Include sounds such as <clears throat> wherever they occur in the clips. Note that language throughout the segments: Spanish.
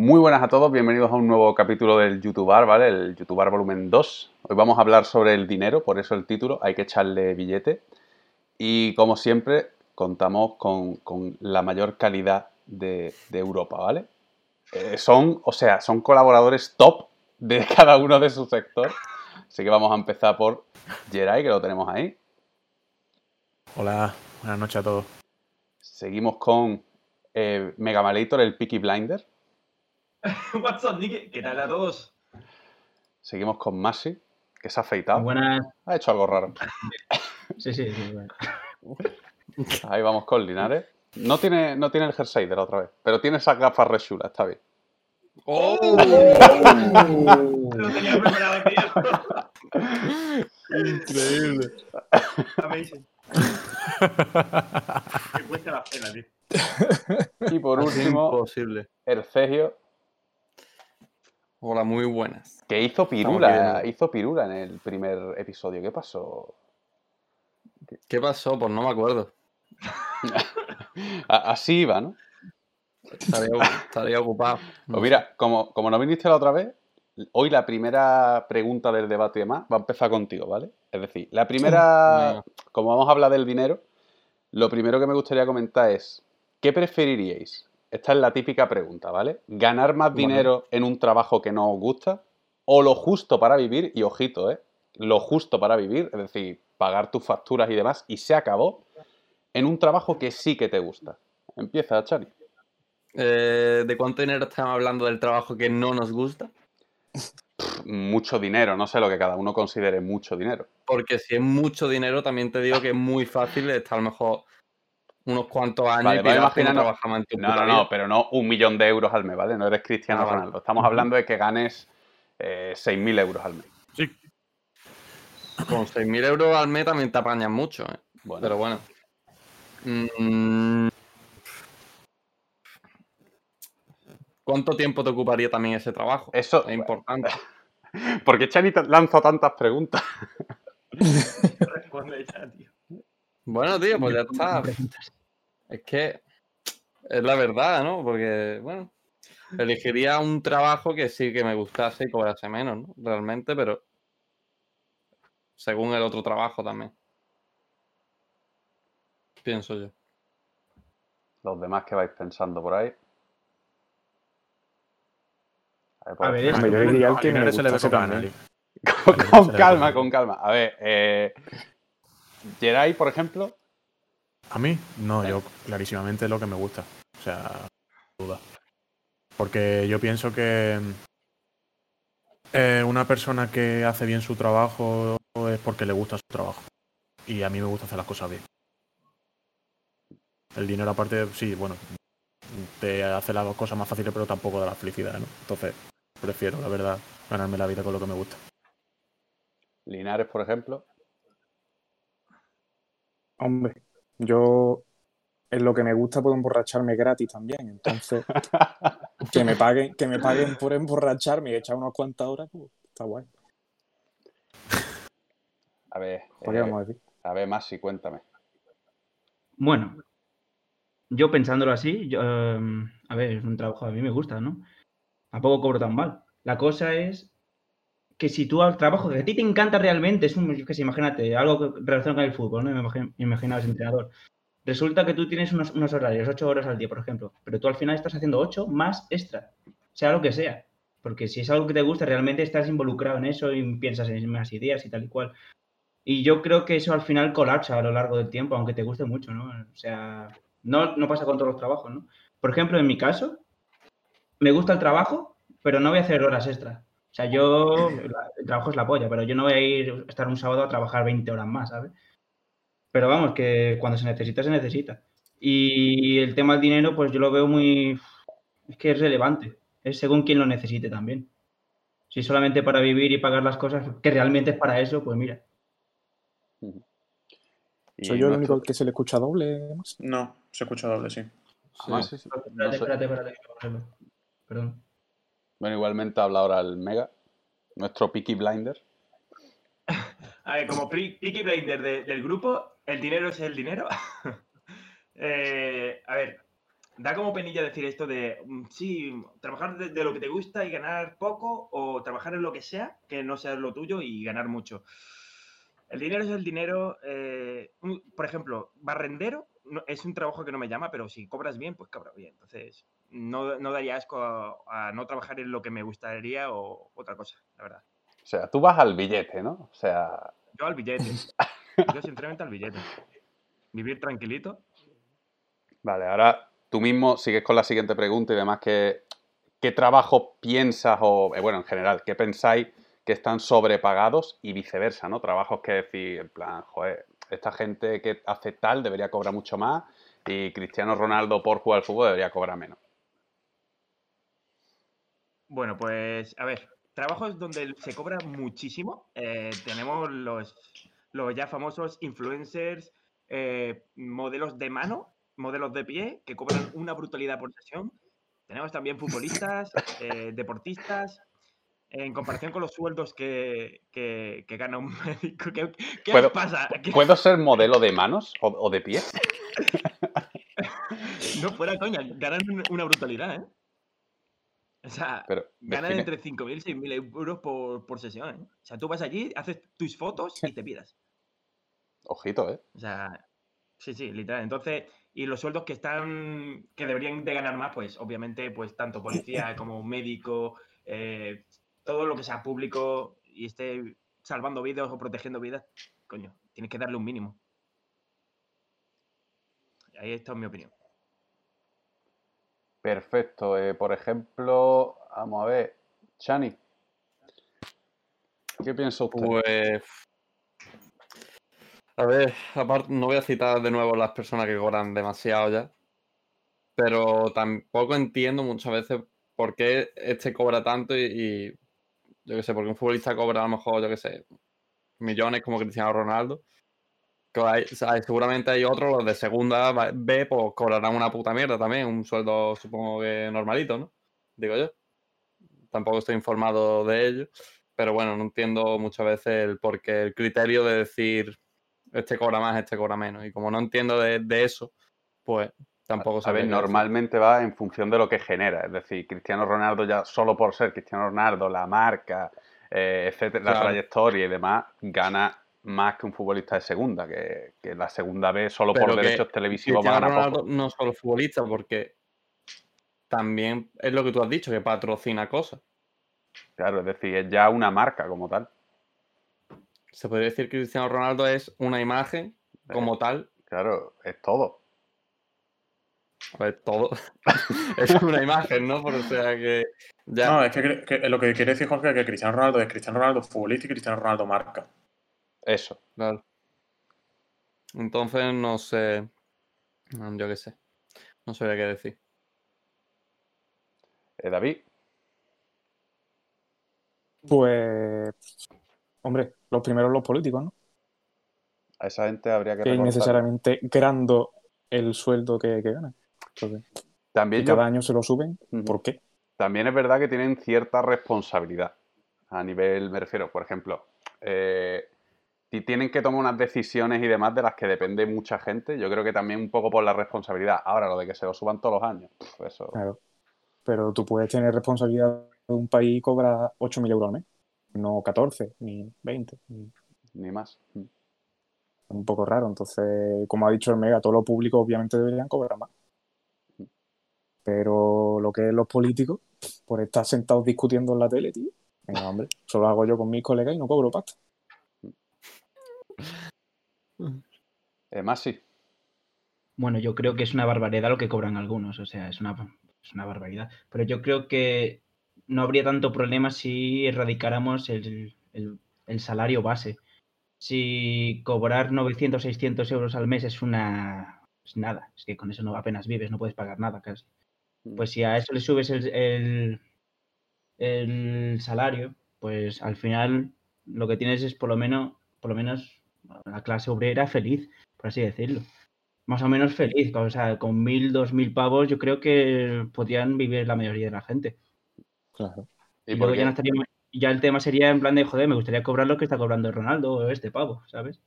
Muy buenas a todos, bienvenidos a un nuevo capítulo del YouTuber, ¿vale? El YouTuber volumen 2. Hoy vamos a hablar sobre el dinero, por eso el título, hay que echarle billete. Y como siempre, contamos con, la mayor calidad de, Europa, ¿vale? Eh, son, o sea, son colaboradores top de <laughs> cada uno de su sector. Así que vamos a empezar por Jerai, que lo tenemos ahí. Hola, buenas noches a todos. Seguimos con eh, Megamalator, el Peaky Blinder. <laughs> What's up, Nick? ¿Qué tal a todos? Seguimos con Masi, que se ha afeitado. Buenas. Ha hecho algo raro. sí, sí, sí. <laughs> Ahí vamos con Linares. No tiene, no tiene el jersey de la otra vez, pero tiene esas gafas rechula, está bien. ¡Oh! Lo tenía preparado, tío. Increíble. Amazing. <laughs> que cuesta la pena, tío. Y por último, el Cegio. Hola, muy buenas. Que hizo pirula, hizo pirula en el primer episodio. ¿Qué pasó? ¿Qué pasó? Pues no me acuerdo. <laughs> Así iba, ¿no? Estaría, ocupado. Pues mira, como, como no viniste la otra vez, hoy la primera pregunta del debate y demás va a empezar contigo, ¿vale? Es decir, la primera, como vamos a hablar del dinero, lo primero que me gustaría comentar es, ¿Qué preferiríais? Esta es la típica pregunta, ¿vale? ¿Ganar más dinero en un trabajo que no os gusta? ¿O lo justo para vivir? Y ojito, ¿eh? Lo justo para vivir, es decir, pagar tus facturas y demás, y se acabó, en un trabajo que sí que te gusta. Empieza, Chari. Eh, ¿De cuánto dinero estamos hablando del trabajo que no nos gusta? mucho dinero, no sé lo que cada uno considere mucho dinero. Porque si es mucho dinero, también te digo que es muy fácil estar mejor unos cuantos años vale, y no trabajamos en tu No, no, no, pero no un millón de euros al mes, ¿vale? No eres Cristiano ah, Ronaldo. Estamos hablando de que ganes eh, 6.000 euros al mes. Sí. Con 6.000 euros al mes también te apañas mucho, ¿eh? Pero bueno. Mm. ¿Cuánto tiempo te ocuparía también ese trabajo? Eso es importante. <laughs> ¿Por qué Chani lanza tantas preguntas? <laughs> Responde ya, tío. Bueno, tío, pues ya está. Es que es la verdad, ¿no? Porque, bueno, elegiría un trabajo que sí que me gustase y cobrase menos, ¿no? Realmente, pero según el otro trabajo también. Pienso yo. Los demás que vais pensando por ahí. A ver, yo diría que me ¿eh? <laughs> con, calma, con calma. A ver, eh, por ejemplo. A mí, no, yo clarísimamente es lo que me gusta. O sea, duda. Porque yo pienso que eh, una persona que hace bien su trabajo es porque le gusta su trabajo. Y a mí me gusta hacer las cosas bien. El dinero aparte, sí, bueno, te hace las cosas más fáciles, pero tampoco da la felicidad, ¿no? Entonces, prefiero, la verdad, ganarme la vida con lo que me gusta. Linares, por ejemplo. Hombre, yo en lo que me gusta puedo emborracharme gratis también. Entonces, <laughs> que me paguen, que me paguen por emborracharme y echar unas cuantas horas, pues está guay. A ver, eh, a, ver, más y cuéntame. Bueno, yo pensándolo así, yo, em, a ver, es un trabajo a mí me gusta, ¿no? Tampoco cobro tan mal. La cosa es que si tú al trabajo que a ti te encanta realmente, es un, que sé, imagínate, algo relacionado con el fútbol, ¿no? Me imaginaba ese entrenador. Resulta que tú tienes unos, horarios, ocho horas al día, por ejemplo, pero tú al final estás haciendo ocho más extra, sea lo que sea. Porque si es algo que te gusta, realmente estás involucrado en eso y piensas en más ideas y tal y cual. Y yo creo que eso al final colapsa a lo largo del tiempo, aunque te guste mucho, ¿no? O sea, no, no pasa con todos los trabajos, ¿no? Por ejemplo, en mi caso, me gusta el trabajo, pero no voy a hacer horas extra. O sea, yo, el trabajo es la polla, pero yo no voy a ir a estar un sábado a trabajar 20 horas más, ¿sabes? Pero vamos, que cuando se necesita, se necesita. Y el tema del dinero, pues yo lo veo muy... Es que es relevante. Es según quien lo necesite también. Si solamente para vivir y pagar las cosas, que realmente es para eso, pues mira. ¿Soy yo el único que se le escucha doble? No, se escucha doble, sí. sí, Espérate, espérate, espérate. Perdón. Bueno, igualmente habla ahora el Mega, nuestro Peaky Blinder. A ver, como Peaky Blinder del grupo, el dinero es el dinero. <laughs> Eh, a ver, da como penilla decir esto de, mm, sí, trabajar de, lo que te gusta y ganar poco o trabajar en lo que sea, que no sea lo tuyo y ganar mucho. El dinero es el dinero. eh, por ejemplo, barrendero es un trabajo que no me llama, pero si cobras bien, pues cobras bien. Entonces, no, no daría asco a, a no trabajar en lo que me gustaría o otra cosa, la verdad. O sea, tú vas al billete, ¿no? O sea, Yo al billete. <laughs> Yo sinceramente al billete. Vivir tranquilito. vale, ahora tú mismo sigues con la siguiente pregunta y demás, que, ¿qué trabajo piensas o, eh, bueno, en general, qué pensáis que están sobrepagados y viceversa, ¿no? Trabajos que decir, en plan, joder, esta gente que hace tal debería cobrar mucho más y Cristiano Ronaldo por jugar al fútbol debería cobrar menos. Bueno, pues a ver, trabajos donde se cobra muchísimo. eh, tenemos los, los ya famosos influencers, eh, modelos de mano, modelos de pie, que cobran una brutalidad por sesión. Tenemos también futbolistas, <laughs> eh, deportistas. En comparación con los sueldos que, que- que gana un médico, ¿qué, qué ¿Puedo- pasa? ¿Qué- ¿Puedo ser modelo de manos o, o de pies? <laughs> No fuera coña, ganan un- una brutalidad, ¿eh? O sea, Pero ganan define- entre 5.000 y 6.000 euros por, por sesión, ¿eh? O sea, tú vas allí, haces tus fotos y te pidas. Ojito, ¿eh? O sea, sí, sí, literal. Entonces, y los sueldos que están, que deberían de ganar más, pues obviamente, pues tanto policía <laughs> como médico, eh, todo lo que sea público y esté salvando vidas o protegiendo vidas, coño, tienes que darle un mínimo. Ahí está mi opinión. Perfecto. eh, por ejemplo, vamos a ver, Chani. ¿Qué piensa usted? Pues. A ver, aparte, no voy a citar de nuevo las personas que cobran demasiado ya. Pero tampoco entiendo muchas veces por qué este cobra tanto y, y yo qué sé, porque un futbolista cobra a lo mejor, yo qué sé, millones como Cristiano Ronaldo. Que hay- seguramente hay otros, los de segunda B, pues cobrarán una puta mierda también, un sueldo supongo que normalito, ¿no? Digo yo. Tampoco estoy informado de ello. Pero bueno, no entiendo muchas veces el por qué, el criterio de decir este cobra más, este cobra menos. Y como no entiendo de, de eso, pues tampoco decir. normalmente va en función de lo que genera. Es decir, Cristiano Ronaldo ya solo por ser Cristiano Ronaldo, la marca, eh, etcétera, la Claro. trayectoria y demás, gana más que un futbolista de segunda, que, que la segunda B solo por Pero que derechos televisivos va a no solo futbolista, porque también es lo que tú has dicho, que patrocina cosas. Claro, es decir, es ya una marca como tal. Se podría decir que Cristiano Ronaldo es una imagen como tal. Claro, es todo. A ver, todo <laughs> es una imagen, ¿no? Por, o sea que ya. No, es que lo que quiere decir Jorge es que Cristiano Ronaldo es Cristiano Ronaldo futbolista y Cristiano Ronaldo marca. Eso. Claro. Entonces, no sé. mm, Yo qué sé. No sabría qué decir. Eh, David, Pues, hombre, los primeros los políticos, ¿no? a esa gente habría que Que recortar. innecesariamente grando el sueldo que, que ganan. Entonces, También, y yo- cada año se lo suben. ¿por qué? también es verdad que tienen cierta responsabilidad. A nivel, me refiero, por ejemplo, eh, si tienen que tomar unas decisiones y demás de las que depende mucha gente, yo creo que también un poco por la responsabilidad. Ahora, lo de que se lo suban todos los años, pf, eso. Claro. Pero tú puedes tener responsabilidad de un país y cobrar 8.000 euros al mes. No 14, ni 20. ni- Ni más. Mm. Es un poco raro. Entonces, como ha dicho el Mega, todos los públicos obviamente deberían cobrar más. Pero lo que es los políticos, por estar sentados discutiendo en la tele, tío. Venga, hombre, eso lo hago yo con mis colegas y no cobro pasta. Eh, más sí. Bueno, yo creo que es una barbaridad lo que cobran algunos, o sea, es una, es una barbaridad. Pero yo creo que no habría tanto problema si erradicáramos el, el- el salario base. Si cobrar 900, 600 euros al mes es una... es nada, es que con eso no apenas vives, no puedes pagar nada casi. Pues si a eso le subes el, el, el salario, pues al final lo que tienes es por lo menos, por lo menos la clase obrera feliz, por así decirlo. Más o menos feliz, o sea, con mil, dos mil pavos yo creo que podrían vivir la mayoría de la gente. Claro. ¿Y luego ya, no estaríamos- ya el tema sería en plan de, joder, me gustaría cobrar lo que está cobrando Ronaldo o este pavo, ¿sabes?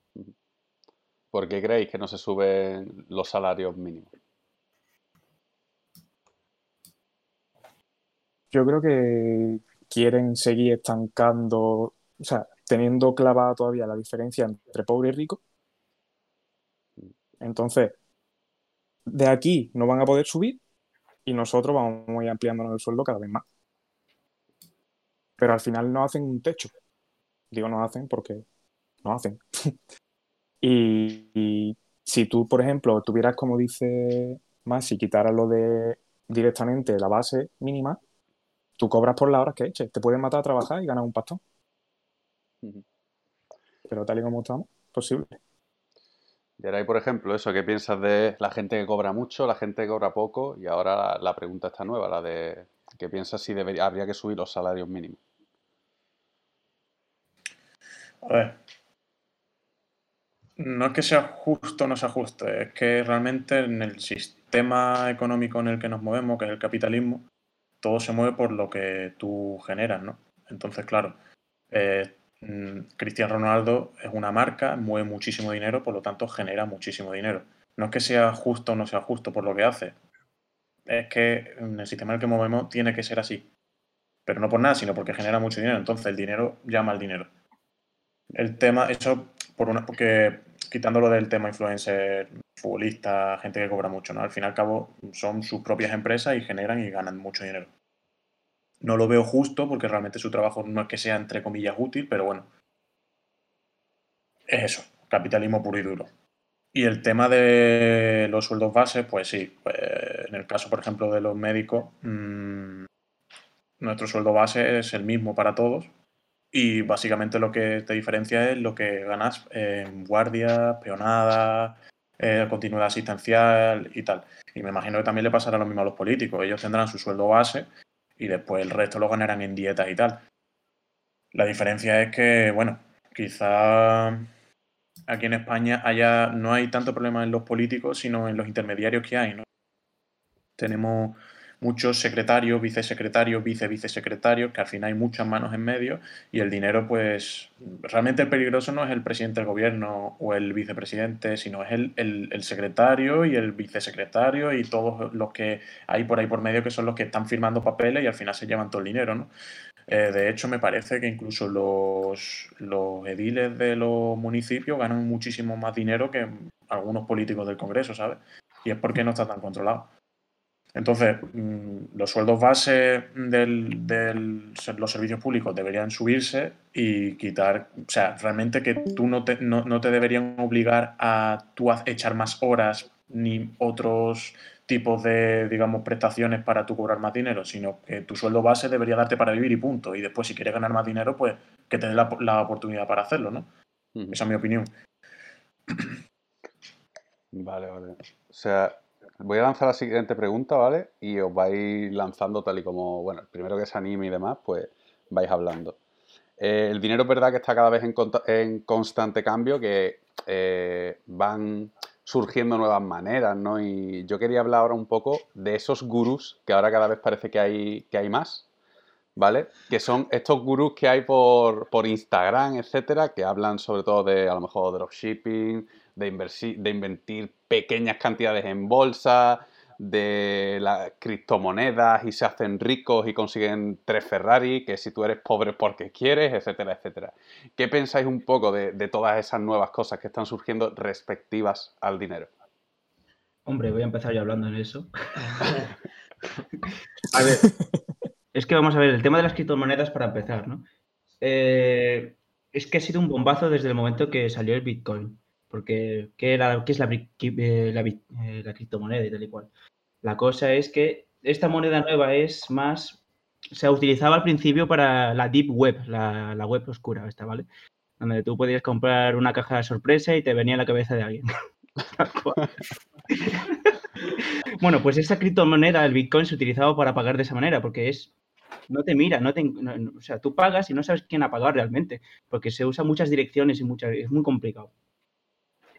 ¿Por qué creéis que no se suben los salarios mínimos? Yo creo que quieren seguir estancando, o sea, teniendo clavada todavía la diferencia entre pobre y rico. Entonces, de aquí no van a poder subir y nosotros vamos a ir ampliándonos el sueldo cada vez más. Pero al final no hacen un techo. Digo no hacen porque no hacen. <laughs> y, si tú, por ejemplo, tuvieras, como dice más, si quitaras lo de directamente la base mínima, tú cobras por las horas que eches. Te pueden matar a trabajar y ganar un pastón. Pero tal y como estamos, posible. Y ahora hay, por ejemplo, eso, ¿qué piensas de la gente que cobra mucho, la gente que cobra poco? Y ahora la, la pregunta está nueva, la de ¿qué piensas si debería, habría que subir los salarios mínimos? A ver. No es que sea justo o no sea justo, es que realmente en el sistema económico en el que nos movemos, que es el capitalismo, todo se mueve por lo que tú generas, ¿no? Entonces, claro, eh, Cristiano Ronaldo es una marca, mueve muchísimo dinero, por lo tanto genera muchísimo dinero. No es que sea justo o no sea justo por lo que hace, es que en el sistema en el que movemos tiene que ser así. Pero no por nada, sino porque genera mucho dinero. Entonces el dinero llama al dinero. El tema, eso por una, porque quitándolo del tema influencer, futbolista, gente que cobra mucho, ¿no? Al fin y al cabo son sus propias empresas y generan y ganan mucho dinero. No lo veo justo porque realmente su trabajo no es que sea entre comillas útil, pero bueno. Es eso, capitalismo puro y duro. Y el tema de los sueldos bases, pues sí, pues en el caso, por ejemplo, de los médicos, mmm, nuestro sueldo base es el mismo para todos, y básicamente lo que te diferencia es lo que ganas en guardia, peonada, eh, continuidad asistencial y tal. Y me imagino que también le pasará lo mismo a los políticos. Ellos tendrán su sueldo base y después el resto lo ganarán en dietas y tal. La diferencia es que, bueno, quizá aquí en España haya, no hay tanto problema en los políticos, sino en los intermediarios que hay, ¿no? Tenemos muchos secretarios, vicesecretarios, vice-vicesecretarios, que al final hay muchas manos en medio y el dinero, pues realmente el peligroso no es el presidente del gobierno o el vicepresidente, sino es el, el, secretario y el vicesecretario y todos los que hay por ahí por medio que son los que están firmando papeles y al final se llevan todo el dinero, ¿no? Eh, de hecho, me parece que incluso los, los ediles de los municipios ganan muchísimo más dinero que algunos políticos del Congreso, ¿sabes? Y es porque no está tan controlado. Entonces, mm, los sueldos base de los servicios públicos deberían subirse y quitar, o sea, realmente que tú no te, no, no te deberían obligar a tú a echar más horas ni otros tipos de, digamos, prestaciones para tú cobrar más dinero, sino que tu sueldo base debería darte para vivir y punto. Y después, si quieres ganar más dinero, pues que te dé la, la oportunidad para hacerlo, ¿no? Uh -huh. Esa es mi opinión. Vale, vale. O sea, Voy a lanzar la siguiente pregunta, ¿vale? Y os vais lanzando tal y como, bueno, primero que se anime y demás, pues vais hablando. Eh, el dinero es verdad que está cada vez en, en constante cambio, que eh, van surgiendo nuevas maneras, ¿no? Y yo quería hablar ahora un poco de esos gurús, que ahora cada vez parece que hay, que hay más, ¿vale? Que son estos gurús que hay por, por Instagram, etcétera, que hablan sobre todo de, a lo mejor, dropshipping, de, de invertir pequeñas cantidades en bolsa, de las criptomonedas y se hacen ricos y consiguen tres Ferrari, que si tú eres pobre porque quieres, etcétera, etcétera. ¿Qué pensáis un poco de, de todas esas nuevas cosas que están surgiendo respectivas al dinero? Hombre, voy a empezar yo hablando en eso. <laughs> a ver, es que vamos a ver, el tema de las criptomonedas para empezar, ¿no? Eh, es que ha sido un bombazo desde el momento que salió el Bitcoin. Porque, ¿qué, era, qué es la, la, la, criptomoneda y tal y cual? La cosa es que esta moneda nueva es más. Se utilizaba al principio para la deep web, la, la web oscura, esta, ¿vale? Donde tú podías comprar una caja de sorpresa y te venía en la cabeza de alguien. <laughs> <laughs> bueno, pues esa criptomoneda, el Bitcoin, se utilizaba para pagar de esa manera, porque es no te mira, no te, no, o sea, tú pagas y no sabes quién ha pagado realmente, porque se usa muchas direcciones y muchas, es muy complicado.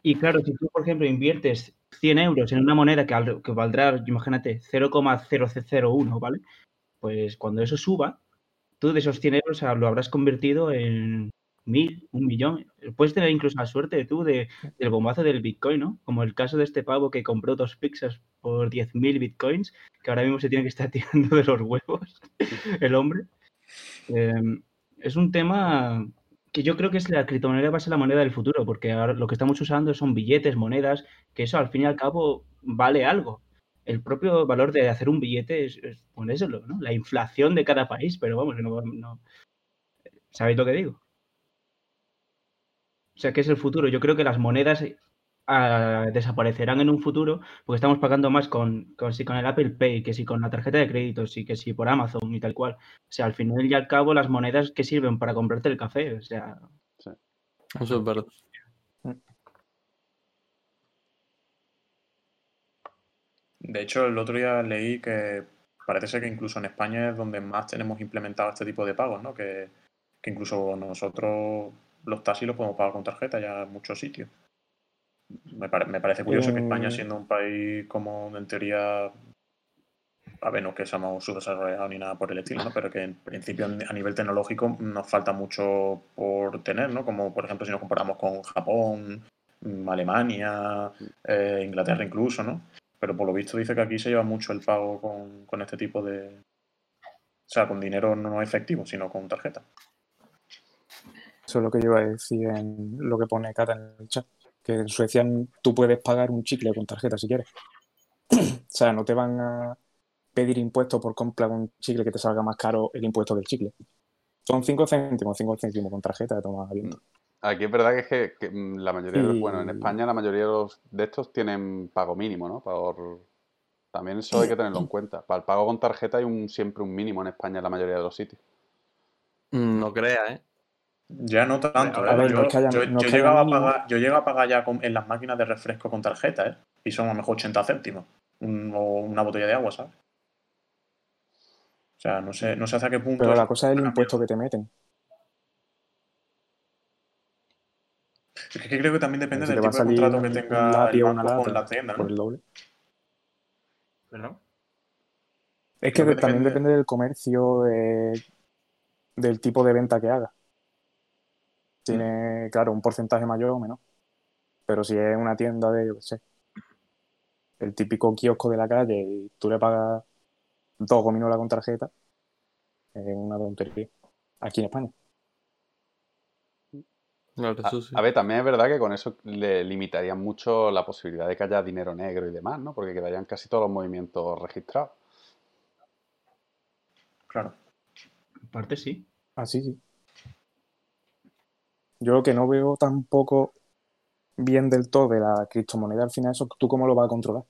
Y claro, si tú, por ejemplo, inviertes 100 euros en una moneda que, que valdrá, imagínate, 0,001, ¿vale? Pues cuando eso suba, tú de esos 100 euros lo habrás convertido en mil, un millón. Puedes tener incluso la suerte tú de, del bombazo del Bitcoin, ¿no? Como el caso de este pavo que compró dos pizzas por 10.000 Bitcoins, que ahora mismo se tiene que estar <laughs> tirando de los huevos el hombre. Em, es un tema que yo creo que es la criptomoneda va a ser la moneda del futuro, porque ahora lo que estamos usando son billetes, monedas, que eso al fin y al cabo vale algo. El propio valor de hacer un billete es, ponérselo, ¿no? La inflación de cada país, pero vamos, no, no. ¿Sabéis lo que digo? O sea, ¿qué es el futuro? Yo creo que las monedas desaparecerán en un futuro porque estamos pagando más con, con, si con el Apple Pay, que si con la tarjeta de crédito, sí, que si por Amazon y tal cual. O sea, al final y al cabo, las monedas que sirven para comprarte el café, o sea. Eso es verdad. De hecho, el otro día leí que parece ser que incluso en España es donde más tenemos implementado este tipo de pagos, ¿no? Que, que incluso nosotros los taxis los podemos pagar con tarjeta ya en muchos sitios. Me, parece curioso que España, eh. siendo un país como en teoría, a ver, no que seamos subdesarrollados ni nada por el estilo, ¿no? pero que en principio a nivel tecnológico nos falta mucho por tener, ¿no? como por ejemplo si nos comparamos con Japón, Alemania, eh, Inglaterra incluso, ¿no? Pero por lo visto dice que aquí se lleva mucho el pago con, con este tipo de... O sea, con dinero no efectivo, sino con tarjeta. Eso es lo que yo iba a decir en lo que pone Cata en el chat. Que en Suecia tú puedes pagar un chicle con tarjeta si quieres. <clears throat> o sea, no te van a pedir impuestos por comprar un chicle que te salga más caro el impuesto del chicle. Son 5 céntimos, 5 céntimos con tarjeta de tomar viento. Aquí es verdad que es que, mm, la mayoría, de, bueno, en España la mayoría de, los, de estos tienen pago mínimo, ¿no? Por, también eso hay que tenerlo en cuenta. Para el pago con tarjeta hay un, siempre un mínimo en España en la mayoría de los sitios. Mm, no crea, ¿eh? Ya no tanto. ¿eh? yo, llegaba a pagar, yo a pagar ya en las máquinas de refresco con tarjeta, ¿eh? Y son a lo mejor 80 céntimos. o una botella de agua, ¿sabes? O sea, no sé, no sé hasta qué punto. Pero la cosa es el impuesto que te meten. Es que creo que también depende del tipo de contrato que tenga el banco con la tienda. Por el doble. ¿Perdón? Es que, también depende del comercio, del tipo de venta que haga. Tiene, claro, un porcentaje mayor o menos. Pero si es una tienda de, yo qué sé, el típico kiosco de la calle y tú le pagas dos gominolas con tarjeta, es una tontería. Aquí en España. a, ver, también es verdad que con eso le limitarían mucho la posibilidad de que haya dinero negro y demás, ¿no? Porque quedarían casi todos los movimientos registrados. Claro. En parte sí. Ah, sí, sí. Yo lo que no veo tampoco bien del todo de la criptomoneda al final, eso tú cómo lo vas a controlar.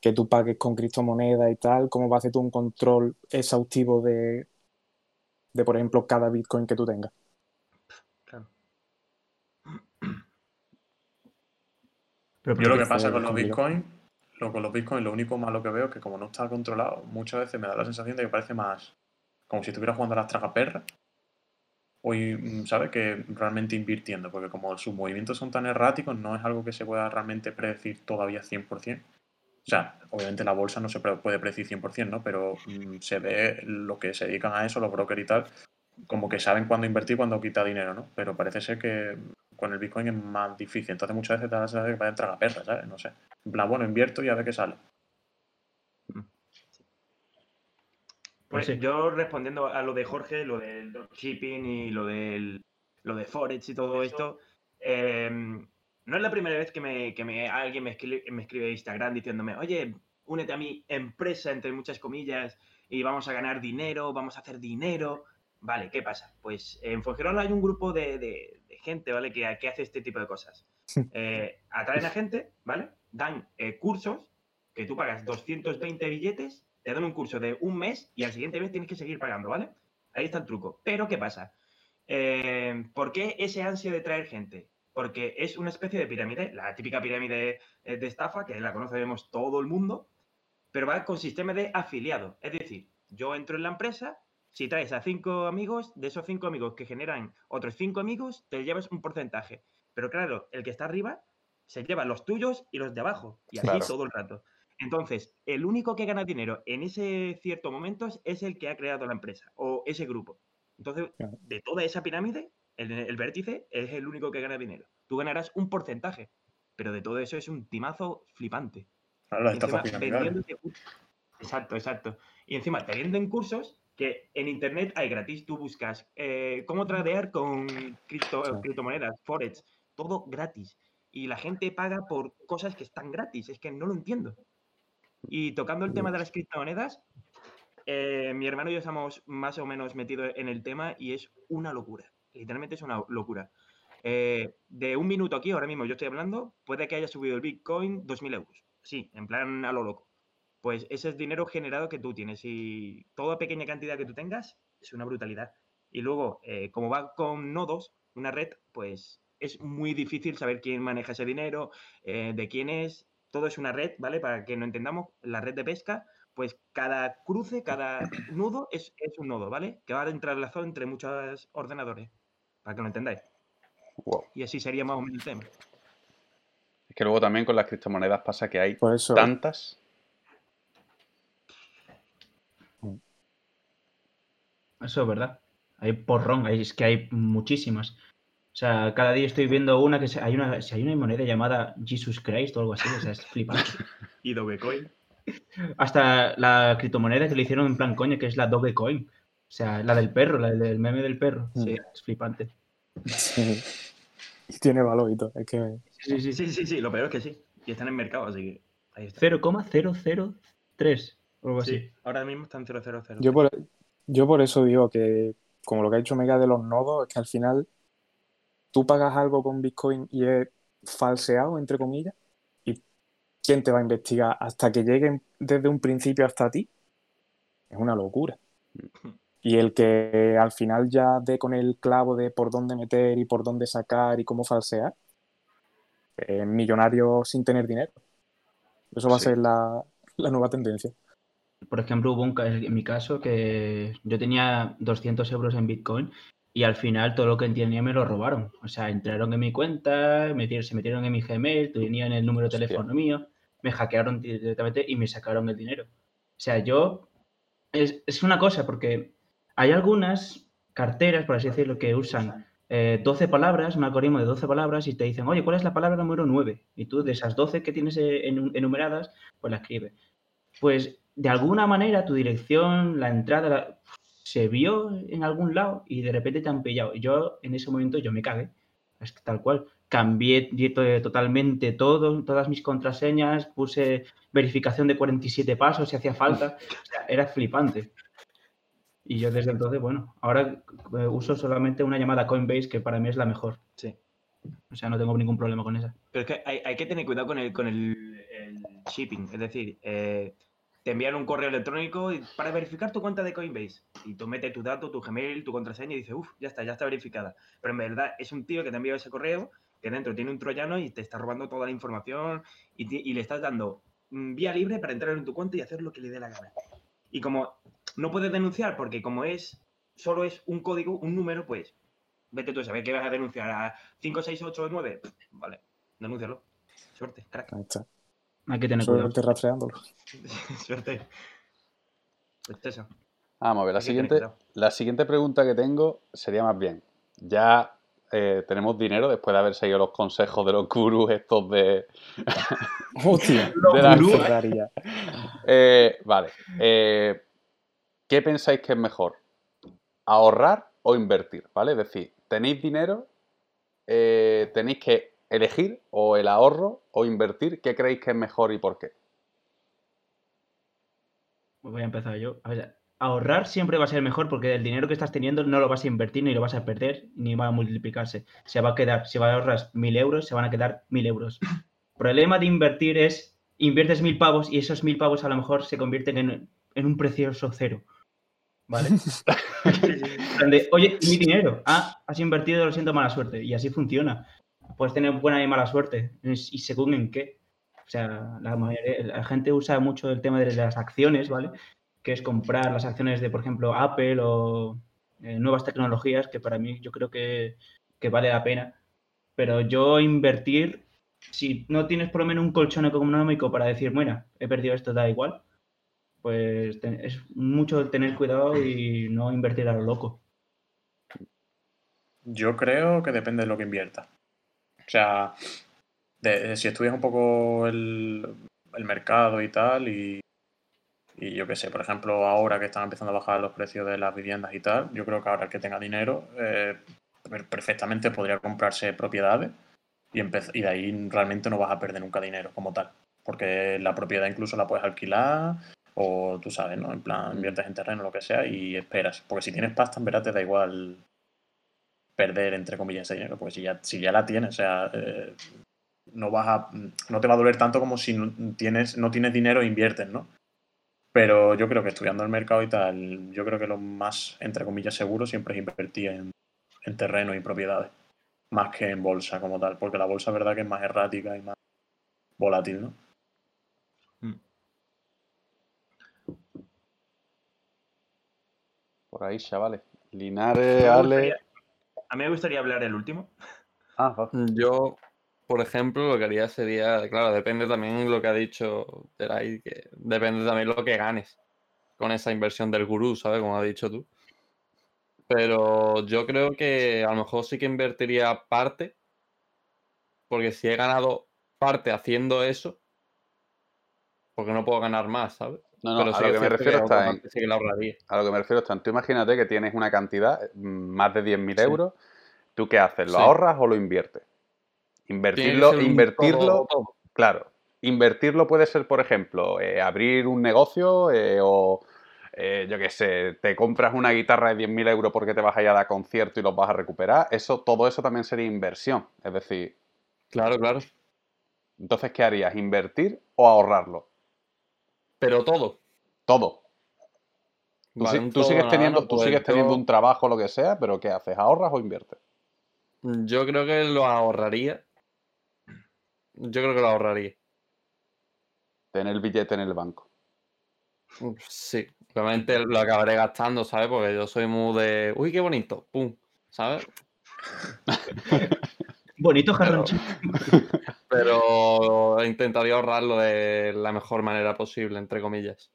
Que tú pagues con criptomoneda y tal, cómo vas a hacer tú un control exhaustivo de, de por ejemplo, cada Bitcoin que tú tengas. Claro. Yo lo que pasa con los Bitcoin, lo, con los Bitcoin, lo único malo que veo es que como no está controlado, muchas veces me da la sensación de que parece más como si estuviera jugando a las tragaperras hoy, mm, ¿sabes? Que realmente invirtiendo, porque como sus movimientos son tan erráticos, no es algo que se pueda realmente predecir todavía 100%. O sea, obviamente la bolsa no se puede predecir 100%, ¿no? Pero mm, se ve lo que se dedican a eso, los brokers y tal, como que saben cuándo invertir cuándo quitar dinero, ¿no? Pero parece ser que con el Bitcoin es más difícil. Entonces muchas veces te da la sensación de que vaya a entrar a perra, ¿sabes? No sé. En plan, bueno, invierto y a ver qué sale. Pues yo respondiendo a lo de Jorge, lo del dropshipping y lo del lo de Forex y todo esto, em, no es la primera vez que, me, que me, alguien me escribe, me escribe Instagram diciéndome, oye, únete a mi empresa, entre muchas comillas, y vamos a ganar dinero, vamos a hacer dinero. Vale, ¿qué pasa? Pues en Fuengirola hay un grupo de, gente, ¿vale? Que, que, hace este tipo de cosas. Eh, atraen a gente, ¿vale? Dan eh, cursos que tú pagas 220 billetes te dan un curso de un mes y al siguiente mes tienes que seguir pagando, ¿vale? Ahí está el truco. Pero, ¿qué pasa? Eh, ¿Por qué ese ansia de traer gente? Porque es una especie de pirámide, la típica pirámide eh, de estafa, que la conocemos todo el mundo, pero va con sistema de afiliado. Es decir, yo entro en la empresa, si traes a cinco amigos, de esos cinco amigos que generan otros cinco amigos, te llevas un porcentaje. Pero claro, el que está arriba se lleva los tuyos y los de abajo, y así todo el rato. Entonces, el único que gana dinero en ese cierto momento es el que ha creado la empresa o ese grupo. Entonces, Claro. de toda esa pirámide, el, el vértice es el único que gana dinero. Tú ganarás un porcentaje, pero de todo eso es un timazo flipante. Claro, las encima, Exacto, exacto. Y encima te venden cursos que en internet hay gratis. Tú buscas eh, cómo tradear con cripto- Sí. criptomonedas, forex, todo gratis. Y la gente paga por cosas que están gratis. Es que no lo entiendo. Y tocando el tema de las criptomonedas, eh, mi hermano y yo estamos más o menos metidos en el tema y es una locura. Literalmente es una locura. Eh, de un minuto aquí, ahora mismo yo estoy hablando, puede que haya subido el Bitcoin 2.000 euros. Sí, en plan a lo loco. Pues ese es dinero generado que tú tienes y toda pequeña cantidad que tú tengas es una brutalidad. Y luego, eh, como va con nodos, una red, pues es muy difícil saber quién maneja ese dinero, de quién es. Todo es una red, ¿vale? Para que no entendamos, la red de pesca, pues cada cruce, cada nudo es, es un nodo, ¿vale? Que va entrelazado entre muchos ordenadores, para que lo entendáis. Wow. Y así sería más o menos el tema. Es que luego también con las criptomonedas pasa que hay Por eso, tantas. Eso es verdad. Hay porrón, es que hay muchísimas. O sea, cada día estoy viendo una que se- hay una, si hay una moneda llamada Jesus Christ o algo así, o sea, es flipante. <laughs> Y Dogecoin. Hasta la criptomoneda que le hicieron en plan coña, que es la Dogecoin. O sea, la del perro, la del meme del perro. Sí, es flipante. sí. Y tiene valor y todo. Es que Sí, sí, sí. Sí, sí, sí, lo peor es que sí. Y están en mercado, así que ahí está. 0,003 o algo así. Sí, ahora mismo están 000. yo por, yo por eso digo que, como lo que ha hecho Mega de los nodos, es que al final tú pagas algo con Bitcoin y es falseado, entre comillas, y ¿quién te va a investigar hasta que lleguen desde un principio hasta ti? Es una locura. <laughs> Y el que al final ya dé con el clavo de por dónde meter y por dónde sacar y cómo falsear, es millonario sin tener dinero. Eso va Sí. a ser la, la nueva tendencia. Por ejemplo, hubo un en mi caso que yo tenía 200 euros en Bitcoin y al final todo lo que tenía me lo robaron. O sea, entraron en mi cuenta, metieron- se metieron en mi Gmail, tenían el número de Hostia. teléfono mío, me hackearon directamente y me sacaron el dinero. O sea, yo... Es, es una cosa porque hay algunas carteras, por así decirlo, que usan eh, 12 palabras, un algoritmo de 12 palabras y te dicen, oye, ¿cuál es la palabra número 9? Y tú de esas 12 que tienes eh, enu- enumeradas, pues la escribes. Pues de alguna manera tu dirección, la entrada, la- se vio en algún lado y de repente te han pillado. Y Yo en ese momento yo me cagué, es que tal cual. Cambié totalmente todo, todas mis contraseñas, puse verificación de 47 pasos si hacía falta. <laughs> O sea, era flipante. Y yo desde entonces, bueno, ahora eh, uso solamente una llamada Coinbase que para mí es la mejor. Sí. O sea, no tengo ningún problema con esa. Pero es que hay, hay que tener cuidado con el, con el, el shipping. Es decir, eh, te envían un correo electrónico para verificar tu cuenta de Coinbase. Y tú metes tu dato, tu Gmail, tu contraseña y dices, uff, ya está, ya está verificada. Pero en verdad es un tío que te enviado ese correo, que dentro tiene un troyano y te está robando toda la información y, y le estás dando mm, vía libre para entrar en tu cuenta y hacer lo que le dé la gana. Y como no puedes denunciar porque como es solo es un código, un número, pues vete tú a saber qué vas a denunciar a 5, 6, 8, 9. Vale, denúncialo. Suerte, crack. Hay que tener cuidado. <laughs> Suerte rastreándolo. Suerte. Pues eso. Vamos a ver, la siguiente, cuidado. la siguiente pregunta que tengo sería más bien. Ya eh, tenemos dinero después de haber seguido los consejos de los gurús estos de, <laughs> Hostia. <laughs> de la- Qué raría. Eh, vale. eh, ¿Qué pensáis que es mejor? ¿Ahorrar o invertir? ¿Vale? Es decir, tenéis dinero, eh, tenéis que elegir o el ahorro o invertir. ¿Qué creéis que es mejor y por qué? Pues voy a empezar yo. A ver, ahorrar siempre va a ser mejor porque el dinero que estás teniendo no lo vas a invertir ni lo vas a perder ni va a multiplicarse. Se va a quedar, si ahorras mil euros, se van a quedar mil euros. El problema de invertir es, inviertes mil pavos y esos mil pavos a lo mejor se convierten en, en un precioso cero. ¿Vale? <laughs> En plan de, Oye, mi dinero. Ah, has invertido, lo siento, mala suerte. Y así funciona. Puedes tener buena y mala suerte. Y según en qué. O sea, la, gente usa mucho el tema de las acciones, ¿vale? Que es comprar las acciones de, por ejemplo, Apple o eh, nuevas tecnologías, que para mí yo creo que, que vale la pena. Pero yo invertir, si no tienes por lo menos un colchón económico para decir, bueno, he perdido esto, da igual, pues es mucho tener cuidado y no invertir a lo loco. Yo creo que depende de lo que inviertas. O sea, si estudias un poco el, mercado y tal, y, y yo qué sé, por ejemplo, ahora que están empezando a bajar los precios de las viviendas y tal, yo creo que ahora el que tenga dinero eh, perfectamente podría comprarse propiedades y, y de ahí realmente no vas a perder nunca dinero como tal. Porque la propiedad incluso la puedes alquilar o tú sabes, ¿no? En plan, inviertes en terreno, lo que sea, y esperas. Porque si tienes pasta, en verdad te da igual perder, entre comillas, ese dinero. Porque si ya, si ya la tienes, o sea, eh, no vas a. no te va a doler tanto como si no tienes, no tienes dinero e inviertes, ¿no? Pero yo creo que estudiando el mercado y tal, yo creo que lo más, entre comillas, seguro siempre es invertir en, en terreno y propiedades. Más que en bolsa como tal. Porque la bolsa, es verdad que es más errática y más volátil, ¿no? Por ahí, chavales. Linares, Ale. A mí me gustaría hablar el último. Ah, Yo, por ejemplo, lo que haría sería, claro, depende también de lo que ha dicho Terai, que depende también lo que ganes con esa inversión del gurú, ¿sabes? Como has dicho tú. Pero yo creo que a lo mejor sí que invertiría parte, porque si he ganado parte haciendo eso, porque no puedo ganar más, ¿sabes? No, no, a lo que me refiero está en. a lo que me refiero está en. Tú imagínate que tienes una cantidad, mm, más de 10.000 euros. ¿Tú qué haces? ¿Lo ahorras o lo inviertes? Invertirlo, invertirlo. Claro. Invertirlo puede ser, por ejemplo, eh, abrir un negocio eh, o. Eh, yo qué sé, te compras una guitarra de 10.000 euros porque te vas a ir a dar concierto y los vas a recuperar. Eso, todo eso también sería inversión. Es decir. Claro, claro. Entonces, ¿qué harías? ¿Invertir o ahorrarlo? Pero todo. Todo. Tú, sigues, teniendo, tú sigues teniendo un trabajo, lo que sea, pero ¿qué haces? ¿Ahorras o inviertes? Yo creo que lo ahorraría. Yo creo que lo ahorraría. Tener el billete en el banco. Sí, obviamente lo acabaré gastando, ¿sabes? Porque yo soy muy de. Uy, qué bonito. Pum. ¿Sabes? <laughs> bonito jarrón. <laughs> pero intentaría ahorrarlo de la mejor manera posible, entre comillas.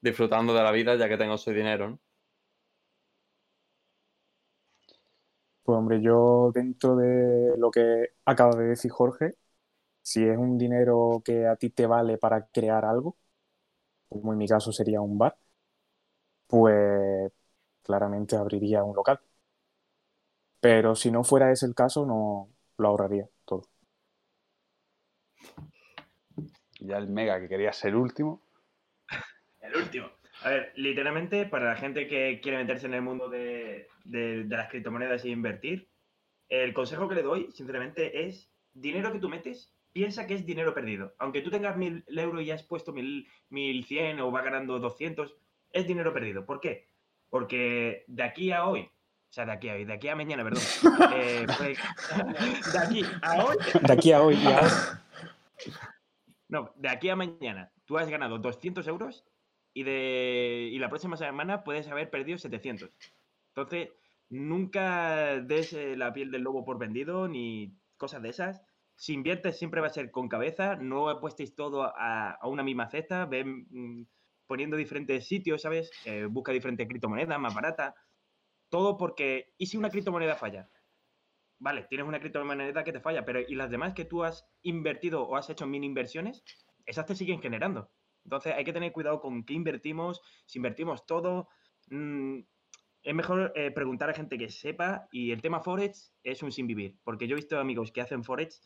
Disfrutando de la vida ya que tengo ese dinero, ¿no? Pues hombre, yo dentro de lo que acaba de decir Jorge, si es un dinero que a ti te vale para crear algo, como en mi caso sería un bar, pues claramente abriría un local. Pero si no fuera ese el caso, no lo ahorraría todo. Ya el Mega, que quería ser último. <laughs> El último. A ver, literalmente, para la gente que quiere meterse en el mundo de, las criptomonedas e invertir, el consejo que le doy, sinceramente, es dinero que tú metes, piensa que es dinero perdido. Aunque tú tengas mil euros y ya has puesto mil, mil cien o va ganando 200, es dinero perdido. ¿Por qué? Porque de aquí a hoy, o sea, de aquí a hoy, de aquí a mañana, perdón. <laughs> Eh, pues, de aquí a hoy. De aquí a hoy, ya. No, de aquí a mañana tú has ganado 200 euros y, de, y la próxima semana puedes haber perdido 700. Entonces, nunca des eh, la piel del lobo por vendido ni cosas de esas. Si inviertes siempre va a ser con cabeza, no apuestéis todo a, una misma cesta, ven mm, poniendo diferentes sitios, ¿sabes? Eh, busca diferentes criptomonedas más baratas. Todo porque, ¿y si una criptomoneda falla? vale, tienes una criptomoneda que te falla, pero ¿y las demás que tú has invertido o has hecho mini inversiones? Esas te siguen generando. Entonces hay que tener cuidado con qué invertimos, si invertimos todo. Mm, es mejor eh, preguntar a gente que sepa y el tema Forex es un sin vivir, porque yo he visto amigos que hacen Forex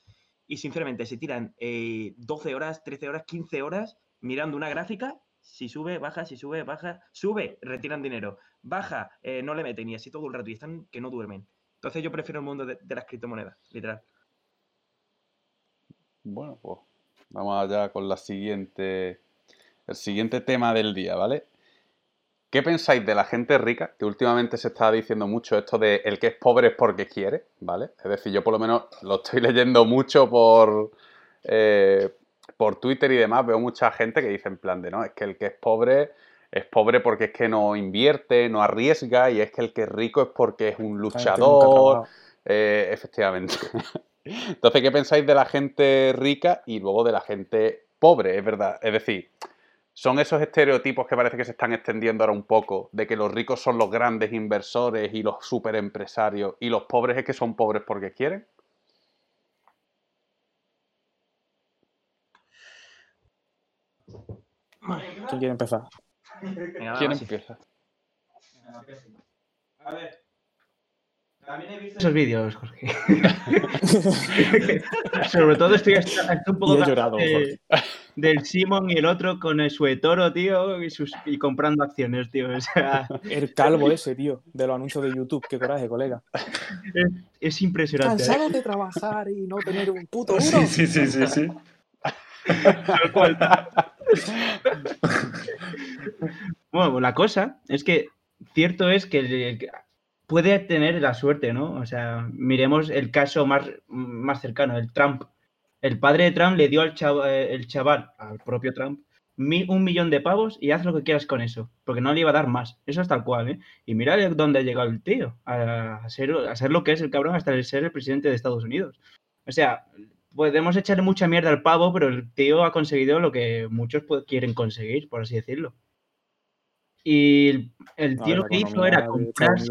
y sinceramente se tiran 12 eh, horas, 13 horas, 15 horas mirando una gráfica, si sube, baja, si sube, baja, sube, retiran dinero, baja, eh, no le meten y así todo el rato y están que no duermen. Entonces yo prefiero el mundo de, las criptomonedas, literal. Bueno, pues vamos allá con la siguiente, el siguiente tema del día, ¿vale? ¿Qué pensáis de la gente rica? Que últimamente se está diciendo mucho esto de el que es pobre es porque quiere, ¿vale? Es decir, yo por lo menos lo estoy leyendo mucho por, eh, por Twitter y demás. Veo mucha gente que dice en plan de, no, es que el que es pobre es pobre porque es que no invierte, no arriesga, y es que el que es rico es porque es un luchador. Eh, efectivamente. <laughs> Entonces, ¿qué pensáis de la gente rica y luego de la gente pobre? Es verdad. Es decir, son esos estereotipos que parece que se están extendiendo ahora un poco, de que los ricos son los grandes inversores y los super empresarios y los pobres es que son pobres porque quieren. ¿Quién quiere empezar? ¿Quién empieza? A ver. También he visto esos vídeos, Jorge. <laughs> Sobre todo estoy, hasta- un poco llorado, de- <laughs> del Simon y el otro con el suetoro, tío, y, sus- y comprando acciones, tío. O sea, El calvo ese, tío, de los anuncios de YouTube. Qué coraje, colega. es, es impresionante. Cansado de trabajar y no tener un puto duro. Sí, sí, sí, sí, sí. Bueno, la cosa es que cierto es que puede tener la suerte, ¿no? O sea, miremos el caso más, más cercano, el Trump. El padre de Trump le dio al chaval, el chaval, al propio Trump, mi- un millón de pavos y haz lo que quieras con eso, porque no le iba a dar más. Eso es tal cual, ¿eh? Y mira dónde ha llegado el tío, a ser, a ser lo que es el cabrón hasta el ser el presidente de Estados Unidos. O sea, podemos echarle mucha mierda al pavo, pero el tío ha conseguido lo que muchos quieren conseguir, por así decirlo. Y el, tío ver, lo que hizo era comprar. La-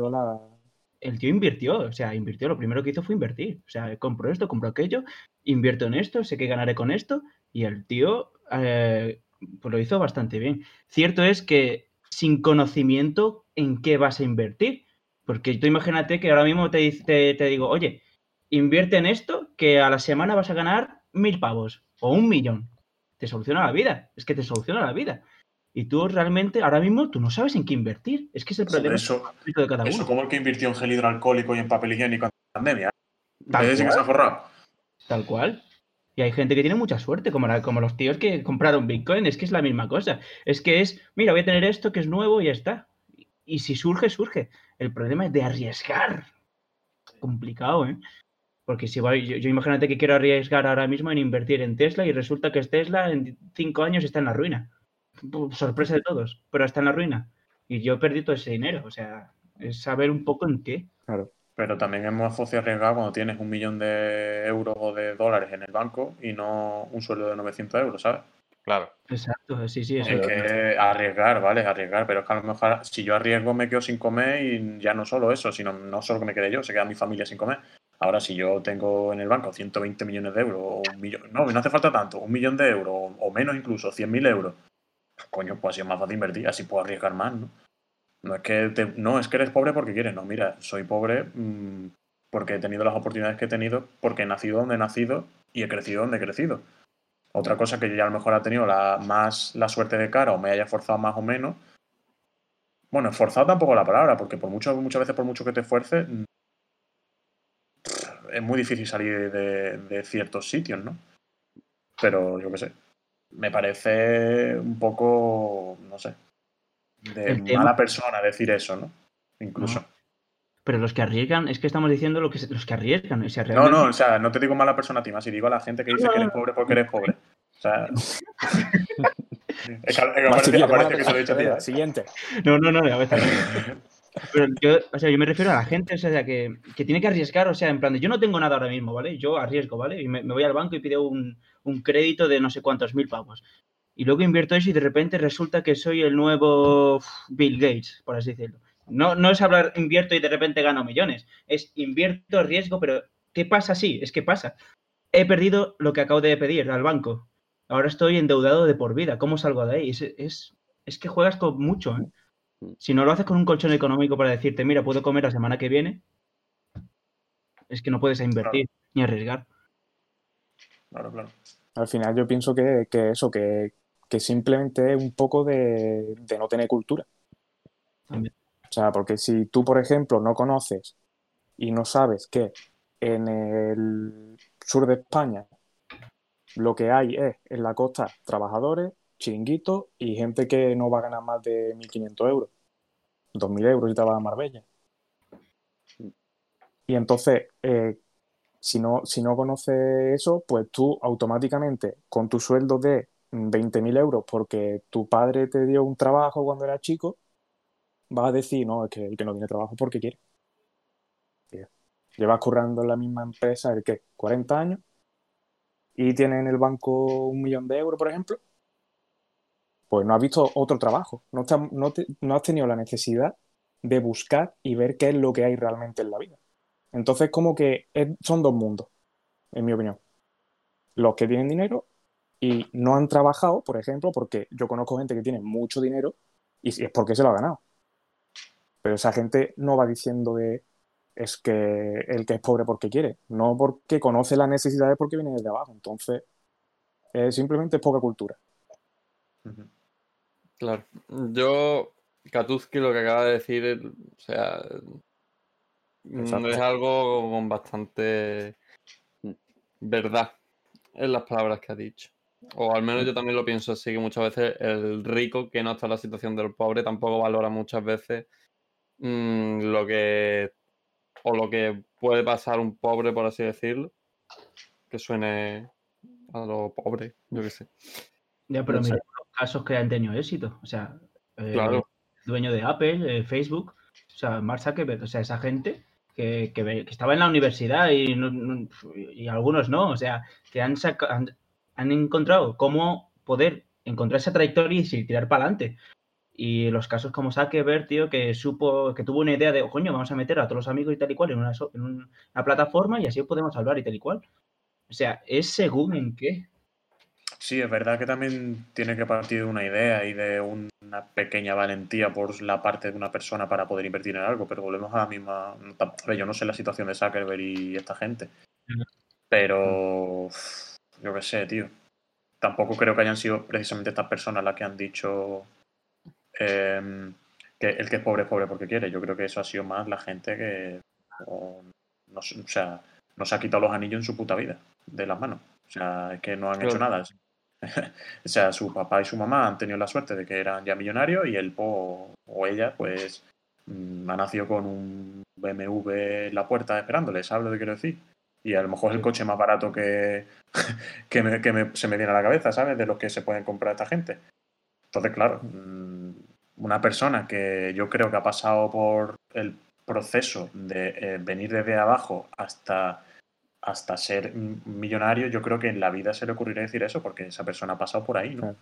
El tío invirtió, o sea, invirtió. Lo primero que hizo fue invertir. O sea, compró esto, compró aquello, invierto en esto, sé que ganaré con esto. Y el tío, eh, pues lo hizo bastante bien. Cierto es que sin conocimiento en qué vas a invertir. Porque tú imagínate que ahora mismo te, te, te digo, oye, invierte en esto que a la semana vas a ganar mil pavos o un millón. Te soluciona la vida. Es que te soluciona la vida. Y tú realmente, ahora mismo, tú no sabes en qué invertir. Es que es el problema eso, de cada eso uno. como el que invirtió en gel hidroalcohólico y en papel higiénico en pandemia. Tal ¿Ves que se ha forrado? Tal cual. Y hay gente que tiene mucha suerte, como, la- como los tíos que compraron Bitcoin, es que es la misma cosa. Es que es, mira, voy a tener esto que es nuevo y ya está. Y si surge, surge. El problema es de arriesgar. Complicado, ¿eh? Porque si voy, yo, yo imagínate que quiero arriesgar ahora mismo en invertir en Tesla y resulta que es Tesla en cinco años está en la ruina. Sorpresa de todos, pero está en la ruina. Y yo perdí todo ese dinero. O sea, es saber un poco en qué. Pero también es más fácil arriesgar cuando tienes un millón de euros o de dólares en el banco y no un sueldo de 900 euros, ¿sabes? Claro. Exacto, sí, sí. Es que arriesgar, ¿vale? Es arriesgar, pero es que a lo mejor si yo arriesgo me quedo sin comer y ya no solo eso, sino no solo que me quede yo, se queda mi familia sin comer. Ahora, si yo tengo en el banco 120 millones de euros o un millón, no, no hace falta tanto, un millón de euros o, menos incluso, 100.000 euros, coño, pues así es más fácil invertir, así puedo arriesgar más, ¿no? No es que, te- no, es que eres pobre porque quieres, no, mira, soy pobre mm, porque he tenido las oportunidades que he tenido, porque he nacido donde he nacido y he crecido donde he crecido. Otra cosa que yo ya a lo mejor ha tenido la, más la suerte de cara o me haya esforzado más o menos. Bueno, esforzado tampoco la palabra, porque por mucho, muchas veces por mucho que te esfuerces, es muy difícil salir de, de ciertos sitios, ¿no? Pero yo qué sé. Me parece un poco, no sé, de El tema- mala persona decir eso, ¿no? Incluso. Pero los que arriesgan, es que estamos diciendo lo que se- los que arriesgan. O sea, No, realmente- no, o sea, no te digo mala persona a ti más, y digo a la gente que dice que eres pobre porque eres pobre. O sea. <laughs> <laughs> es que, es que Más parece, chiquillo, parece mala que se lo he dicho a ti, persona. ¿eh? Siguiente. No, no, no, a veces no. Pero yo, o sea, yo me refiero a la gente, o sea, que, tiene que arriesgar, o sea, en plan de yo no tengo nada ahora mismo, ¿vale? Yo arriesgo, ¿vale? Y me, voy al banco y pido un, un crédito de no sé cuántos mil pavos. Y luego invierto eso y de repente resulta que soy el nuevo Bill Gates, por así decirlo. No, no es hablar invierto y de repente gano millones. Es invierto, riesgo, pero ¿qué pasa si? Es que pasa. He perdido lo que acabo de pedir al banco. Ahora estoy endeudado de por vida. ¿Cómo salgo de ahí? Es, es, es que juegas con mucho, ¿eh? Si no lo haces con un colchón económico para decirte, mira, puedo comer la semana que viene, es que no puedes invertir ni arriesgar. Claro, claro. Al final yo pienso que, que eso, que, que simplemente es un poco de, de no tener cultura. También. O sea, porque si tú, por ejemplo, no conoces y no sabes que en el sur de España lo que hay es en la costa trabajadores, chiringuitos y gente que no va a ganar más de 1.500 euros, 2.000 euros si te vas a Marbella. Y entonces, eh, si no, si no conoces eso, pues tú automáticamente con tu sueldo de 20.000 euros porque tu padre te dio un trabajo cuando era chico, vas a decir, no, es que el que no tiene trabajo porque quiere. Llevas currando en la misma empresa, ¿el qué? ¿40 años? Y tienes en el banco un millón de euros, por ejemplo. Pues no has visto otro trabajo, no, has tenido la necesidad de buscar y ver qué es lo que hay realmente en la vida. Entonces, como que son dos mundos, en mi opinión. Los que tienen dinero y no han trabajado, por ejemplo, porque yo conozco gente que tiene mucho dinero y es porque se lo ha ganado. Pero esa gente no va diciendo de es que el que es pobre porque quiere, no porque conoce las necesidades porque viene desde abajo. Entonces, simplemente es poca cultura. Claro. Yo, Katuzki, lo que acaba de decir, o sea, no es algo con bastante verdad en las palabras que ha dicho. O al menos yo también lo pienso así, que muchas veces el rico que no está en la situación del pobre tampoco valora muchas veces mm, lo que o lo que puede pasar un pobre, por así decirlo, que suene a lo pobre, yo qué sé. Ya, pero mira casos que han tenido éxito. O sea, el dueño de Apple, Facebook, o sea, Mark Zuckerberg, o sea, esa gente que, estaba en la universidad y, y, algunos no, o sea, que han, han, encontrado cómo poder encontrar esa trayectoria y tirar para adelante. Y los casos como Zuckerberg, tío, que supo, que tuvo una idea de, coño, vamos a meter a todos los amigos y tal y cual en una, en una plataforma y así podemos hablar y tal y cual. O sea, es según en qué. Sí, es verdad que también tiene que partir de una idea y de una pequeña valentía por la parte de una persona para poder invertir en algo, pero volvemos a la misma... Yo no sé la situación de Zuckerberg y esta gente, pero yo qué sé, tío. Tampoco creo que hayan sido precisamente estas personas las que han dicho Em, que el que es pobre es pobre porque quiere. Yo creo que eso ha sido más la gente que no, o sea, no se ha quitado los anillos en su puta vida de las manos. O sea, es que no han hecho nada. <laughs> o sea, su papá y su mamá han tenido la suerte de que eran ya millonarios y él o, ella, pues, mm, ha nacido con un BMW en la puerta esperándole, ¿sabes lo que quiero decir? Y a lo mejor es el coche más barato que, <laughs> que, se me viene a la cabeza, ¿sabes? De los que se pueden comprar esta gente. Entonces, claro, mm, una persona que yo creo que ha pasado por el proceso de eh, venir desde abajo hasta, hasta ser millonario, yo creo que en la vida se le ocurriría decir eso, porque esa persona ha pasado por ahí, ¿no?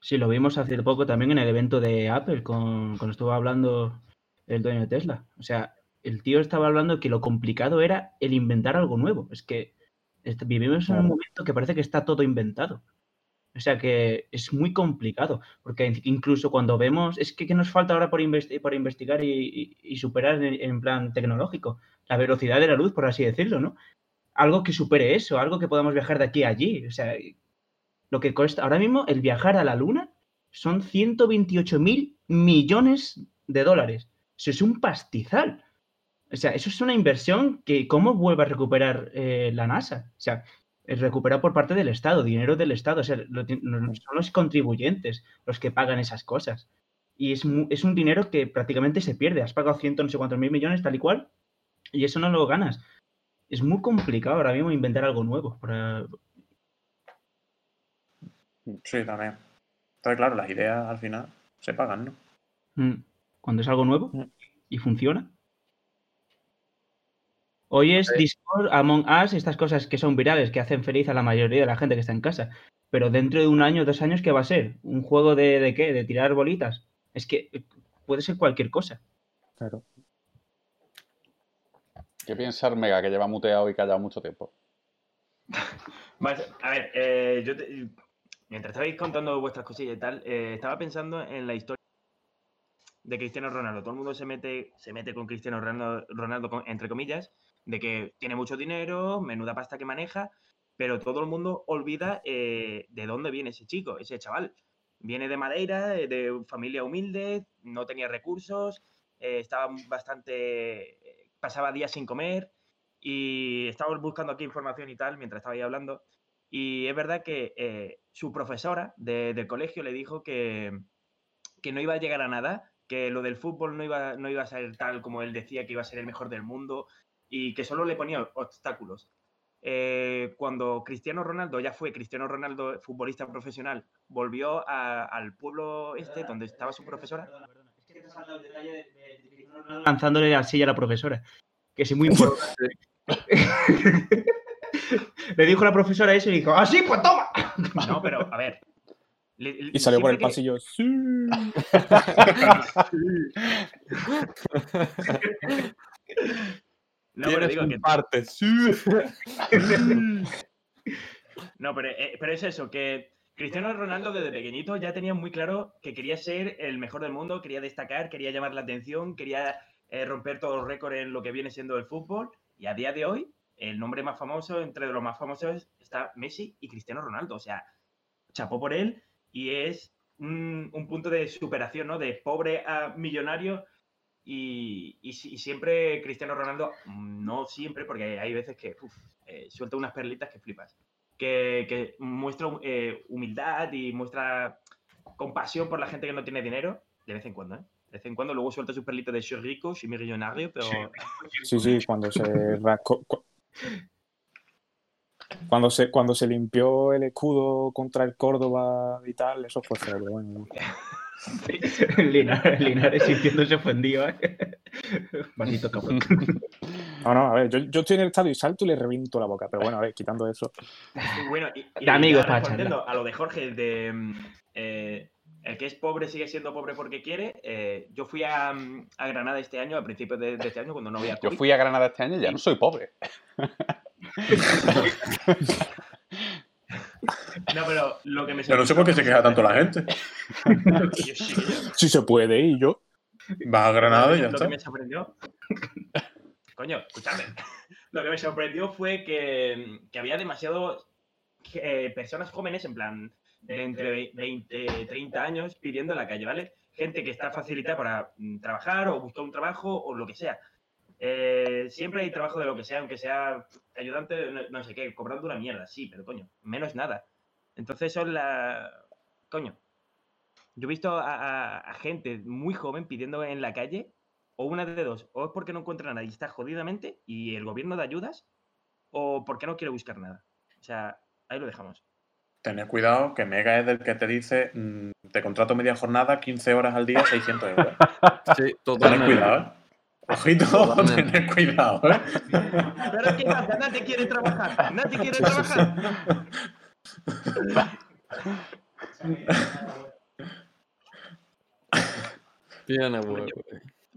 Sí, lo vimos hace poco también en el evento de Apple, con, cuando estuvo hablando el dueño de Tesla. O sea, el tío estaba hablando que lo complicado era el inventar algo nuevo. Es que vivimos en un momento que parece que está todo inventado. O sea que es muy complicado, porque incluso cuando vemos, es que ¿qué nos falta ahora por, por investigar y, superar en, plan tecnológico? La velocidad de la luz, por así decirlo, ¿no? Algo que supere eso, algo que podamos viajar de aquí a allí. O sea, lo que cuesta ahora mismo el viajar a la Luna son 128 mil millones de dólares. Eso es un pastizal. O sea, eso es una inversión que, ¿cómo vuelve a recuperar eh, la NASA? O sea, recuperado por parte del Estado, dinero del Estado. O sea, son los contribuyentes los que pagan esas cosas. Y es, es un dinero que prácticamente se pierde. Has pagado ciento no sé cuántos mil millones, tal y cual, y eso no lo ganas. Es muy complicado ahora mismo inventar algo nuevo. Sí, también. Entonces, claro, las ideas al final se pagan, ¿no? Mm. Cuando es algo nuevo mm. y funciona, Hoy es Discord, Among Us, estas cosas que son virales, que hacen feliz a la mayoría de la gente que está en casa. Pero dentro de un año, dos años, ¿qué va a ser? ¿Un juego de, de qué? ¿De tirar bolitas? Es que eh, puede ser cualquier cosa. Claro. ¿Qué piensa Mega, que lleva muteado y callado mucho tiempo? <laughs> a ver, eh, yo mientras estabais contando vuestras cosillas y tal, eh, estaba pensando en la historia de Cristiano Ronaldo. Todo el mundo se mete, se mete con Cristiano Ronaldo, entre comillas, de que tiene mucho dinero, menuda pasta que maneja, pero todo el mundo olvida eh, de dónde viene ese chico, ese chaval. Viene de Madeira, de familia humilde, no tenía recursos, estaba bastante. Pasaba días sin comer y estaba buscando aquí información y tal mientras estaba ahí hablando. Y es verdad que eh, su profesora del colegio le dijo que, que no iba a llegar a nada, que lo del fútbol no iba, no iba a ser tal como él decía, que iba a ser el mejor del mundo, y que solo le ponía obstáculos. Eh, cuando Cristiano Ronaldo ya fue Cristiano Ronaldo, futbolista profesional, volvió al pueblo este donde estaba su profesora. Es que te el detalle de, lanzándole la silla a la profesora, que es muy <laughs> importante. Le dijo la profesora eso y dijo, ¡ah, sí, pues toma! No, pero a ver. le- Y salió por el que- pasillo. <laughs> Sí. No, pero digo que parte. Sí. <laughs> No, pero, eh, pero es eso, que Cristiano Ronaldo desde pequeñito ya tenía muy claro que quería ser el mejor del mundo, quería destacar, quería llamar la atención, quería eh, romper todos los récords en lo que viene siendo el fútbol. Y a día de hoy, el nombre más famoso, entre los más famosos, está Messi y Cristiano Ronaldo. O sea, chapó por él y es un, un punto de superación, ¿no? De pobre a millonario. Y, y si- y siempre Cristiano Ronaldo, mm, no siempre, porque hay veces que eh, suelta unas perlitas que flipas que, que muestra eh, humildad y muestra compasión por la gente que no tiene dinero, de vez en cuando, ¿eh? De vez en cuando luego suelta sus perlitos de soy rico, soy millonario, pero... Sí, sí, cuando se Cuando se, cuando se limpió el escudo contra el Córdoba y tal, eso fue feo. pero Bueno, <laughs> Linares, Linares sintiéndose ofendido, ¿eh? Maldito cabrón. <laughs> no, no, a ver, yo, yo estoy en el estadio y salto y le reviento la boca. Pero bueno, a ver, quitando eso. Y bueno, y, y De amigos respondiendo a lo de Jorge, de mm, eh, el que es pobre sigue siendo pobre porque quiere. eh, yo fui a, mm, a Granada este año, a principios de, de este año, cuando no había Yo COVID. fui a Granada este año y ya no soy pobre. <laughs> No, pero lo que me Yo no sé por qué se queja tanto la gente. Yo <laughs> sí yo- Si se puede, y yo. Vas a Granada y ya lo está. que me sorprendió. Coño, escúchame. <laughs> Lo que me sorprendió fue que, había demasiados eh, personas jóvenes, en plan, de entre 20, 30 años, pidiendo en la calle, ¿vale? Gente que está facilitada para mm, trabajar o buscar un trabajo o lo que sea. Eh, siempre hay trabajo de lo que sea, aunque sea ayudante, no, sé qué, cobrando una mierda, sí, pero coño, menos nada. Entonces son la. Coño. Yo he visto a gente muy joven pidiendo en la calle, o una de dos, o es porque no encuentra nada y está jodidamente y el gobierno da ayudas, o porque no quiere buscar nada. O sea, ahí lo dejamos. Tened cuidado, que Mega es del que te dice, mm, te contrato media jornada, 15 horas al día, 600 euros. <laughs> Sí, totalmente. cuidado, ¿eh? Ojito, <laughs> tened cuidado, ¿eh? Pero ¿qué pasa? Nadie quiere trabajar. Nadie quiere trabajar. Tiene huevo.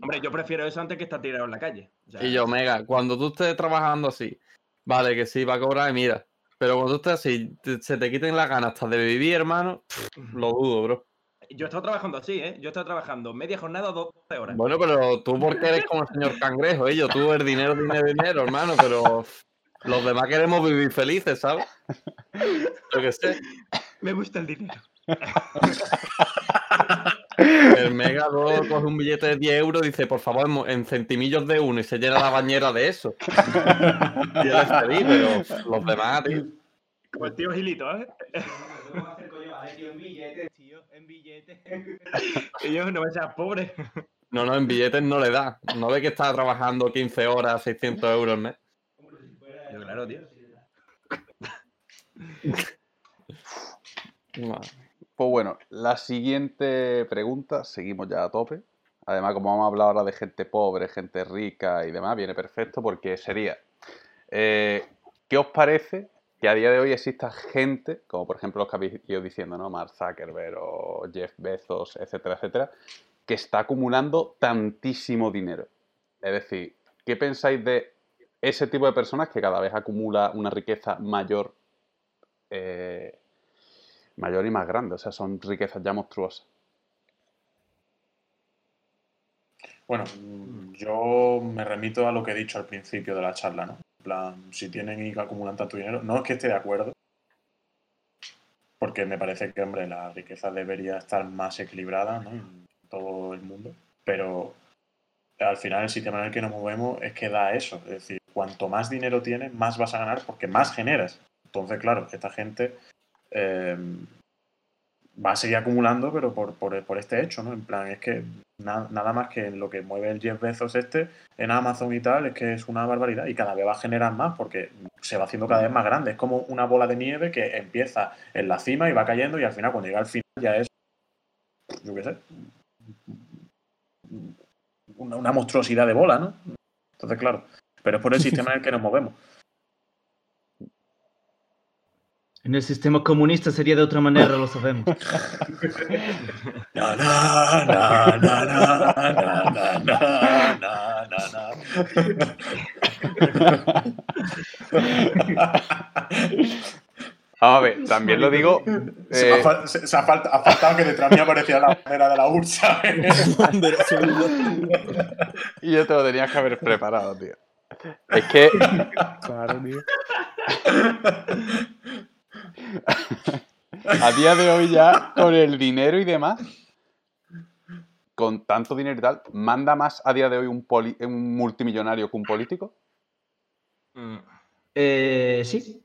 Hombre, yo prefiero eso antes que estar tirado en la calle. O sea, Y yo, Mega, cuando tú estés trabajando así, vale, que sí, va a cobrar, y mira. Pero cuando tú estés así, te- se te quiten las ganas hasta de vivir, hermano, lo dudo, bro. Yo he estado trabajando así, ¿eh? Yo he estado trabajando media jornada o 12 horas. Bueno, pero tú porque eres como el señor cangrejo, ¿eh? Yo, tú el dinero, dinero, dinero, hermano, pero los demás queremos vivir felices, ¿sabes? Yo qué sé. <laughs> Me gusta el dinero. <laughs> El Mega luego coge un billete de 10 euros y dice, por favor, en centimillos de uno y se llena la bañera de eso. Y él es feliz, pero los demás, tío. Como el tío Gilito, ¿eh? en billetes, tío, en billetes. Yo no me seas pobre. No, no, en billetes no le da. No ve que está trabajando 15 horas, 600 euros al mes. Yo, claro, tío. Pues bueno, la siguiente pregunta, seguimos ya a tope. Además, como vamos a hablar ahora de gente pobre, gente rica y demás, viene perfecto porque sería, eh, ¿qué os parece que a día de hoy exista gente, como por ejemplo los que habéis ido diciendo, ¿no? Mark Zuckerberg o Jeff Bezos, etcétera, etcétera, que está acumulando tantísimo dinero? Es decir, ¿qué pensáis de ese tipo de personas que cada vez acumula una riqueza mayor eh, mayor y más grande, o sea, son riquezas ya monstruosas. Bueno, yo me remito a lo que he dicho al principio de la charla, ¿no? En plan, si tienen y acumulan tanto dinero, no es que esté de acuerdo, porque me parece que, hombre, la riqueza debería estar más equilibrada, ¿no? En todo el mundo, pero al final el sistema en el que nos movemos es que da eso, es decir, cuanto más dinero tienes, más vas a ganar porque más generas. Entonces, claro, esta gente eh, va a seguir acumulando, pero por, por, por este hecho, ¿no? En plan, es que na- nada más que lo que mueve el Jeff Bezos este en Amazon y tal, es que es una barbaridad y cada vez va a generar más porque se va haciendo cada vez más grande. Es como una bola de nieve que empieza en la cima y va cayendo y al final cuando llega al final ya es, yo qué sé, una, una monstruosidad de bola, ¿no? Entonces, claro, pero es por el <laughs> sistema en el que nos movemos. En el sistema comunista sería de otra manera, lo sabemos. A ver, también lo digo. Se, ha, eh, se, se ha, ha, faltado que detrás me aparecía la bandera de la URSS. <laughs> y yo te lo tenías que haber preparado, tío. Es que. Claro, tío. <laughs> a día de hoy ya, con el dinero y demás, con tanto dinero y tal, ¿manda más a día de hoy un, poli- un multimillonario que un político? Mm. Eh, sí.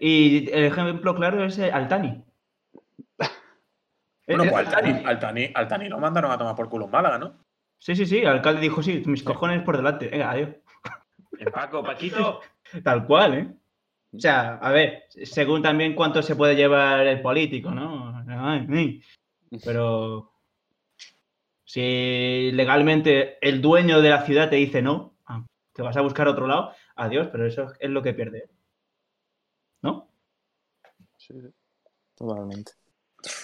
Y el ejemplo claro es eh, Altani. <laughs> Bueno, Eh, pues Altani, Altani, Altani lo mandaron a tomar por culo en Málaga, ¿no? Sí, sí, sí. El alcalde dijo, sí, mis cojones por delante. Venga, adiós. El Paco, Paquito. <laughs> Tal cual, ¿eh? O sea, a ver, según también cuánto se puede llevar el político, ¿no? Pero si legalmente el dueño de la ciudad te dice no, ah, te vas a buscar otro lado, adiós, pero eso es lo que pierde. ¿No? Totalmente.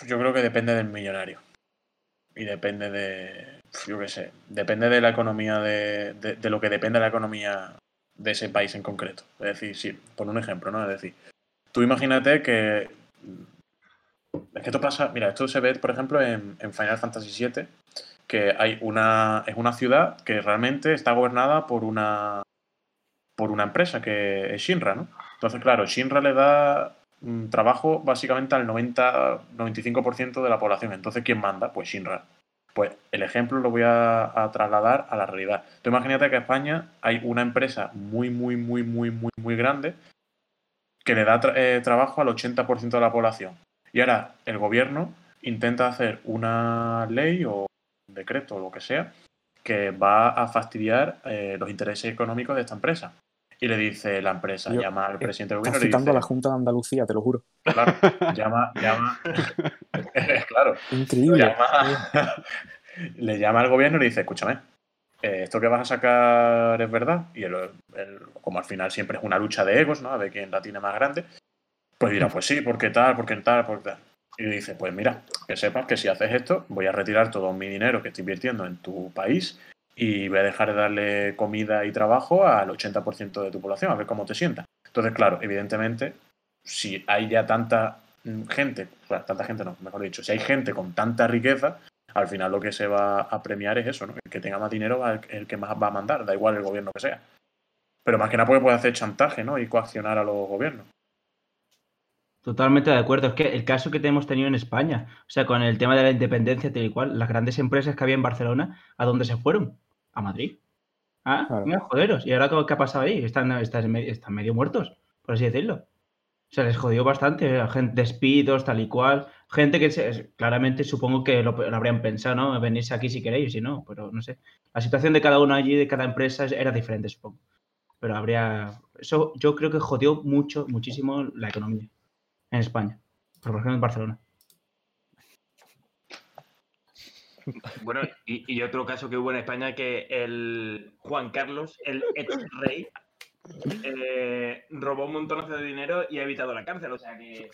Yo creo que depende del millonario. Y depende de. Yo qué sé. Depende de la economía de, de, de lo que depende de la economía de ese país en concreto. Es decir, sí, por un ejemplo, ¿no? Es decir, tú imagínate que. Es que esto pasa. Mira, esto se ve, por ejemplo, en, en Final Fantasy VII, que hay una. Es una ciudad que realmente está gobernada por una. por una empresa que es Shinra, ¿no? Entonces, claro, Shinra le da mm, trabajo básicamente al 90-95% de la población. Entonces, ¿quién manda? Pues Shinra. Pues el ejemplo lo voy a, trasladar a la realidad. Tú imagínate que en España hay una empresa muy, muy, muy, muy, muy, muy grande que le da eh, trabajo al 80% de la población. Y ahora el gobierno intenta hacer una ley o un decreto o lo que sea que va a fastidiar eh, los intereses económicos de esta empresa. Y le dice la empresa, Yo- llama al presidente del gobierno y le citando a la dice, Junta de Andalucía, te lo juro. claro, <laughs> llama, llama, <laughs> claro, Increíble. llama- <laughs> le llama al gobierno y le dice, escúchame, eh, esto que vas a sacar es verdad. Y el, el- como al final siempre es una lucha de egos, ¿no? A ver quién la tiene más grande. Pues dirá, pues sí, porque tal, porque tal, porque tal. Y dice, pues mira, que sepas que si haces esto, voy a retirar todo mi dinero que estoy invirtiendo en tu país y voy a dejar de darle comida y trabajo al 80% de tu población, a ver cómo te sientas. Entonces, claro, evidentemente, si hay ya tanta mm, gente, o sea, tanta gente no, mejor dicho, si hay gente con tanta riqueza, al final lo que se va a premiar es eso, ¿no? El que tenga más dinero va el, que más va a mandar, da igual el gobierno que sea. Pero más que nada porque puede hacer chantaje, ¿no? Y coaccionar a los gobiernos. Totalmente de acuerdo. Es que el caso que hemos tenido en España, o sea, con el tema de la independencia, tal y cual, las grandes empresas que había en Barcelona, ¿a dónde se fueron? A Madrid. Ah, Claro. joderos. ¿Y ahora qué qué ha pasado ahí? Están, están, medio, están medio muertos, por así decirlo. Se les jodió bastante, gente, despidos, tal y cual. Gente que se- claramente supongo que lo, lo habrían pensado, ¿no? Venirse aquí si queréis, si no, pero no sé. La situación de cada uno allí, de cada empresa, era diferente, supongo. Pero habría. Eso yo creo que jodió mucho, muchísimo la economía en España. Por ejemplo, en Barcelona. Bueno, y, y otro caso que hubo en España que el Juan Carlos, el ex rey, eh, robó un montón de dinero y ha evitado la cárcel. O sea que.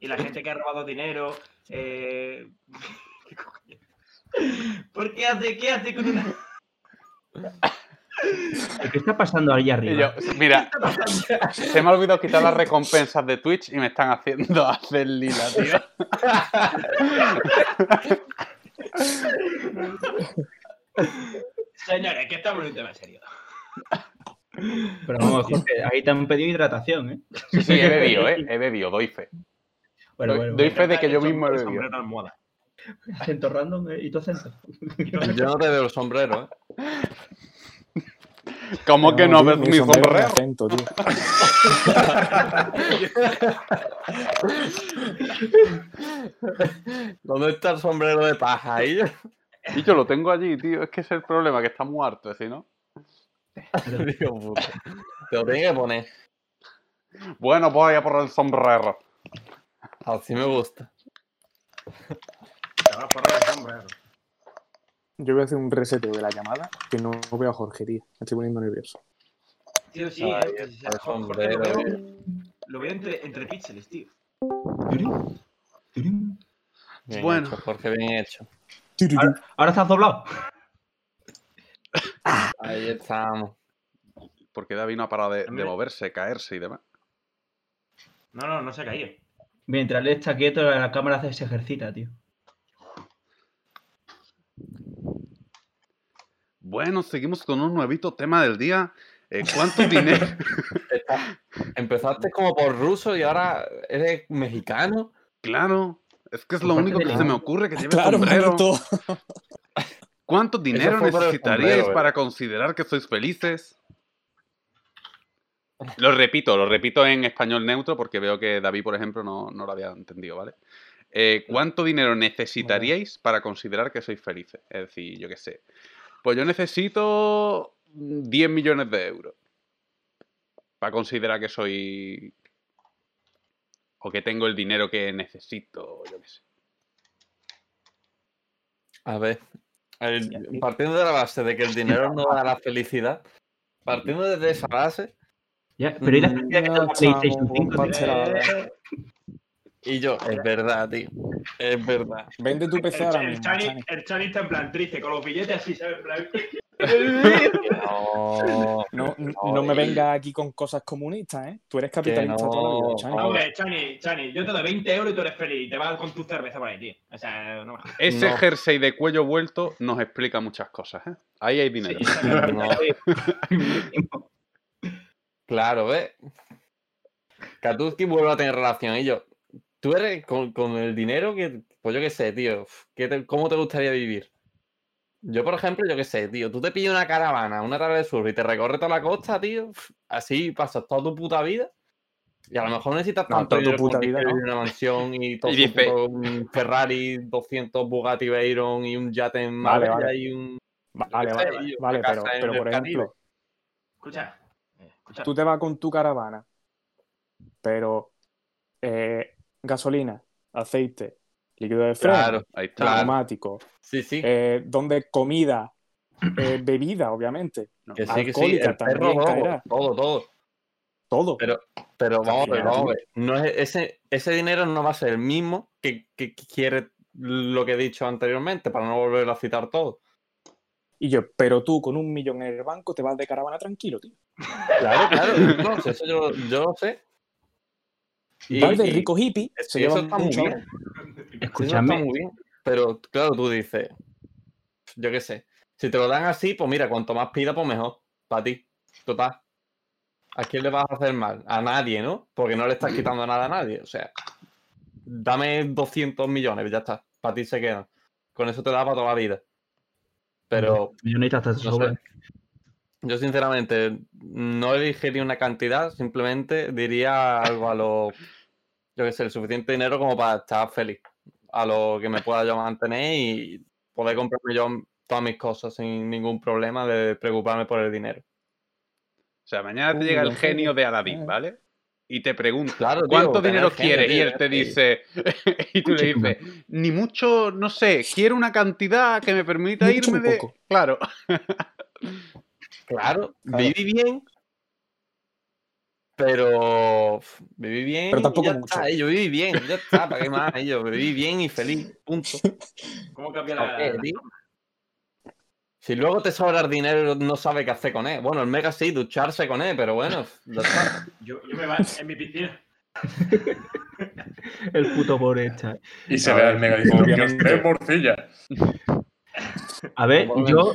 Y la gente que ha robado dinero. Eh... <laughs> ¿Por qué hace? ¿Qué hace con una.? ¿Qué está pasando ahí Y arriba? yo, mira, se me ha olvidado quitar las recompensas de Twitch y me están haciendo <laughs> hacer lila, tío. <laughs> Señores, que estamos en un tema serio. Pero vamos, Jorge, ahí te han pedido hidratación, ¿eh? Sí, sí, he bebido, ¿eh? He bebido, doy fe. Bueno, Doy- bueno, doy bueno. fe de que yo mismo he sombrero, bebido. almohada. Acento random eh, y tu acento. Yo no te veo el sombrero, ¿eh? <laughs> ¿Cómo que no ves mi sombrero acento, tío. ¿Dónde está el sombrero de paja ahí? Y yo lo tengo allí, tío. Es que ese es el problema, que está muy harto, si no. <laughs> Digo. Te lo tengo que poner. Bueno, voy a por el sombrero. Así me gusta. Te vas a poner el sombrero. Yo voy a hacer un reseteo de la llamada que no veo a Jorge, tío. Me estoy poniendo nervioso. Tío, sí, eh, el Jorge, lo veo. Lo veo entre, entre píxeles, tío. Bien Bueno. hecho, Jorge, bien hecho. Ahora, ahora estás doblado. Ahí estamos. Porque David no ha parado de, de moverse, caerse y demás. No, no, no se ha caído. Mientras él está quieto, la cámara se ejercita, tío. Bueno, seguimos con un nuevito tema del día. Eh, ¿Cuánto <laughs> dinero? Empezaste como por ruso y ahora eres mexicano. claro, es que es lo único que se me ocurre que lleve Claro, sombrero. ¿Cuánto dinero necesitaríais sombrero, eh. para considerar que sois felices? Lo repito, lo repito en español neutro porque veo que David, por ejemplo, no, no lo había entendido, ¿vale? Eh, ¿Cuánto dinero necesitaríais para considerar que sois felices? Es decir, yo qué sé. Pues yo necesito 10 millones de euros para considerar que soy... o que tengo el dinero que necesito, yo qué sé. A ver, el- partiendo de la base de que el dinero no da la felicidad, partiendo desde esa base, Ya, pero ¿y la Mm, cantidad que da PlayStation estamos, 5? Y yo, es verdad, tío, es verdad. Vende tu El, PC ahora el mismo, Chani, Chani. el Chani está en plan triste, con los billetes así, ¿sabes? <laughs> No, No, No, no me vengas aquí con cosas comunistas, ¿eh? Tú eres capitalista no, toda la vida, Chani. Hombre, Chani, Chani, yo te doy 20 euros y tú eres feliz. Y te vas con tu cerveza por ahí, tío. O sea, no. Ese No. jersey de cuello vuelto nos explica muchas cosas, ¿eh? Ahí hay dinero. Sí, exactamente. no. <laughs> Claro, ¿ves? Katuski vuelve a tener relación y yo, tú eres con, con el dinero que, pues yo qué sé, tío, uf, ¿qué te- ¿cómo te gustaría vivir? Yo, por ejemplo, yo qué sé, tío, tú te pillas una caravana, una tarde de surf y te recorres toda la costa, tío, así pasas toda tu puta vida. Y a lo mejor necesitas No, tanto toda tu puta vida, ¿no? vivir en una mansión y todo <laughs> Y un Ferrari, 200 Bugatti Veyron y un yate en Vale, Marbella vale. y un... Vale, vale, una vale, pero, por ejemplo, Escucha. eh, escucha. tú te vas con tu caravana, pero eh, gasolina, aceite, líquido de freno, Claro, Ahí está. neumático, sí, sí. eh, donde comida, eh, <clears throat> bebida, obviamente, Que sí, que sí, el perro, todo, todo, todo. Pero, pero vamos a ver, vamos a ver. No es, ese, ese dinero no va a ser el mismo que, que quiere lo que he dicho anteriormente, para no volver a citar todo. Y yo, pero tú con un millón en el banco te vas de caravana tranquilo, tío. Claro, claro. no, eso yo, yo lo sé. Y- y- rico hippie, se eso está muy bien. Escúchame. está muy bien. Pero claro, tú dices, yo qué sé. Si te lo dan así, pues mira, cuanto más pida, pues mejor. Para ti. Total. ¿A quién le vas a hacer mal? A nadie, ¿no? Porque no le estás quitando nada a nadie. O sea, dame 200 millones, ya está. Para ti se quedan. Con eso te da para toda la vida. Pero Yo necesito hasta no sobre. Yo sinceramente no elegiría una cantidad, simplemente diría algo a lo, yo qué sé, el suficiente dinero como para estar feliz, a lo que me pueda yo mantener y poder comprarme yo todas mis cosas sin ningún problema de preocuparme por el dinero. O sea, mañana te llega el genio de. Aladín, ¿vale? Y te pregunta, Claro, tío, ¿cuánto dinero genio, quieres? Y él te dice, <laughs> y tú le dices, ni mucho, no sé, quiero una cantidad que me permita irme de... Claro, Claro. <laughs> viví bien, pero viví bien Pero y tampoco ya mucho. está, yo viví bien, ya está, ¿para qué más? Yo viví bien y feliz, <laughs> punto. ¿Cómo cambia ¿Por la? Si luego te sobra el dinero no sabe qué hacer con él. Bueno, el Mega sí, ducharse con él, pero bueno, ya está. <laughs> Yo, yo me va en mi piscina. <laughs> El puto pobre está. Y se ve ver, al mega diciendo que obviamente. tres morcillas. A ver, yo,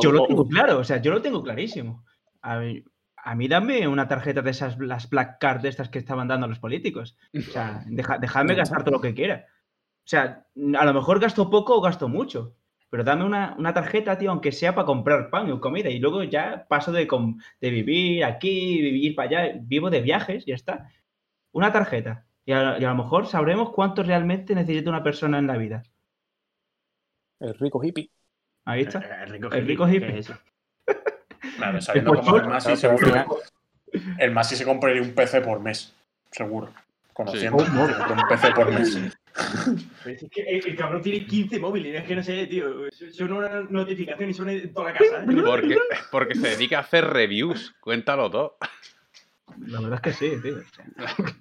yo lo tengo claro, o sea, yo lo tengo clarísimo. A mí, a mí dame una tarjeta de esas, las black card de estas que estaban dando los políticos. O sea, <laughs> deja- dejadme gastar todo lo que quiera. O sea, a lo mejor gasto poco o gasto mucho. Pero dame una, una tarjeta, tío, aunque sea para comprar pan o comida. Y luego ya paso de, com- de vivir aquí, vivir para allá. Vivo de viajes, ya está. Una tarjeta. Y a, y a lo mejor sabremos cuánto realmente necesita una persona en la vida. el rico hippie. Ahí está. El rico El rico ¿qué hippie. es eso? Claro, sabiendo Pues cómo el Masi, seguro. final- El Masi se compraría un PC por mes. Seguro. Conociendo. Sí. un PC por mes. Pero es que el, el cabrón tiene 15 móviles, es que no sé, tío. Suena una notificación y suena en toda la casa. ¿eh? Porque, porque se dedica a hacer reviews. Cuéntalo todo. La verdad es que sí, tío. <laughs>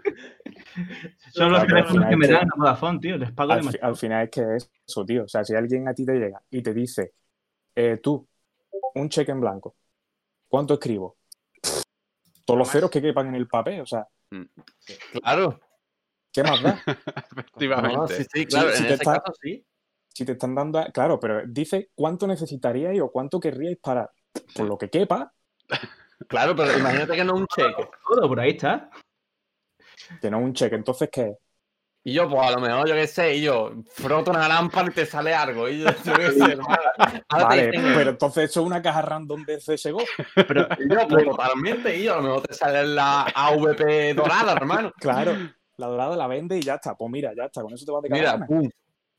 Son los teléfonos que me dan a Vodafone, tío. Les pago Al, fi- al final es que es eso, tío. O sea, si alguien a ti te llega y te dice, eh, tú, un cheque en blanco, ¿cuánto escribo? Todos los ceros que quepan en el papel, o sea, Claro. ¿qué más da? <laughs> Efectivamente. No, sí, sí, claro. si en te ese está- caso sí. Si te están dando, a- claro, pero dice cuánto necesitaríais o cuánto querríais para, por lo que quepa, Claro, pero <laughs> imagínate que no es un cheque. Todo por ahí está. que no es un cheque. Entonces, ¿qué es? Y yo, pues a lo mejor, yo qué sé, y yo froto una lámpara y te sale algo. Y yo, <laughs> yo qué sé, hermano. Ahora te Vale, dicen, pero entonces eso es una caja random de CSGO. Pero <laughs> y yo, pues totalmente, y yo, a lo mejor te sale la AVP dorada, hermano. Claro, la dorada la vende y ya está. Pues mira, ya está, con eso te vas de Mira, pum.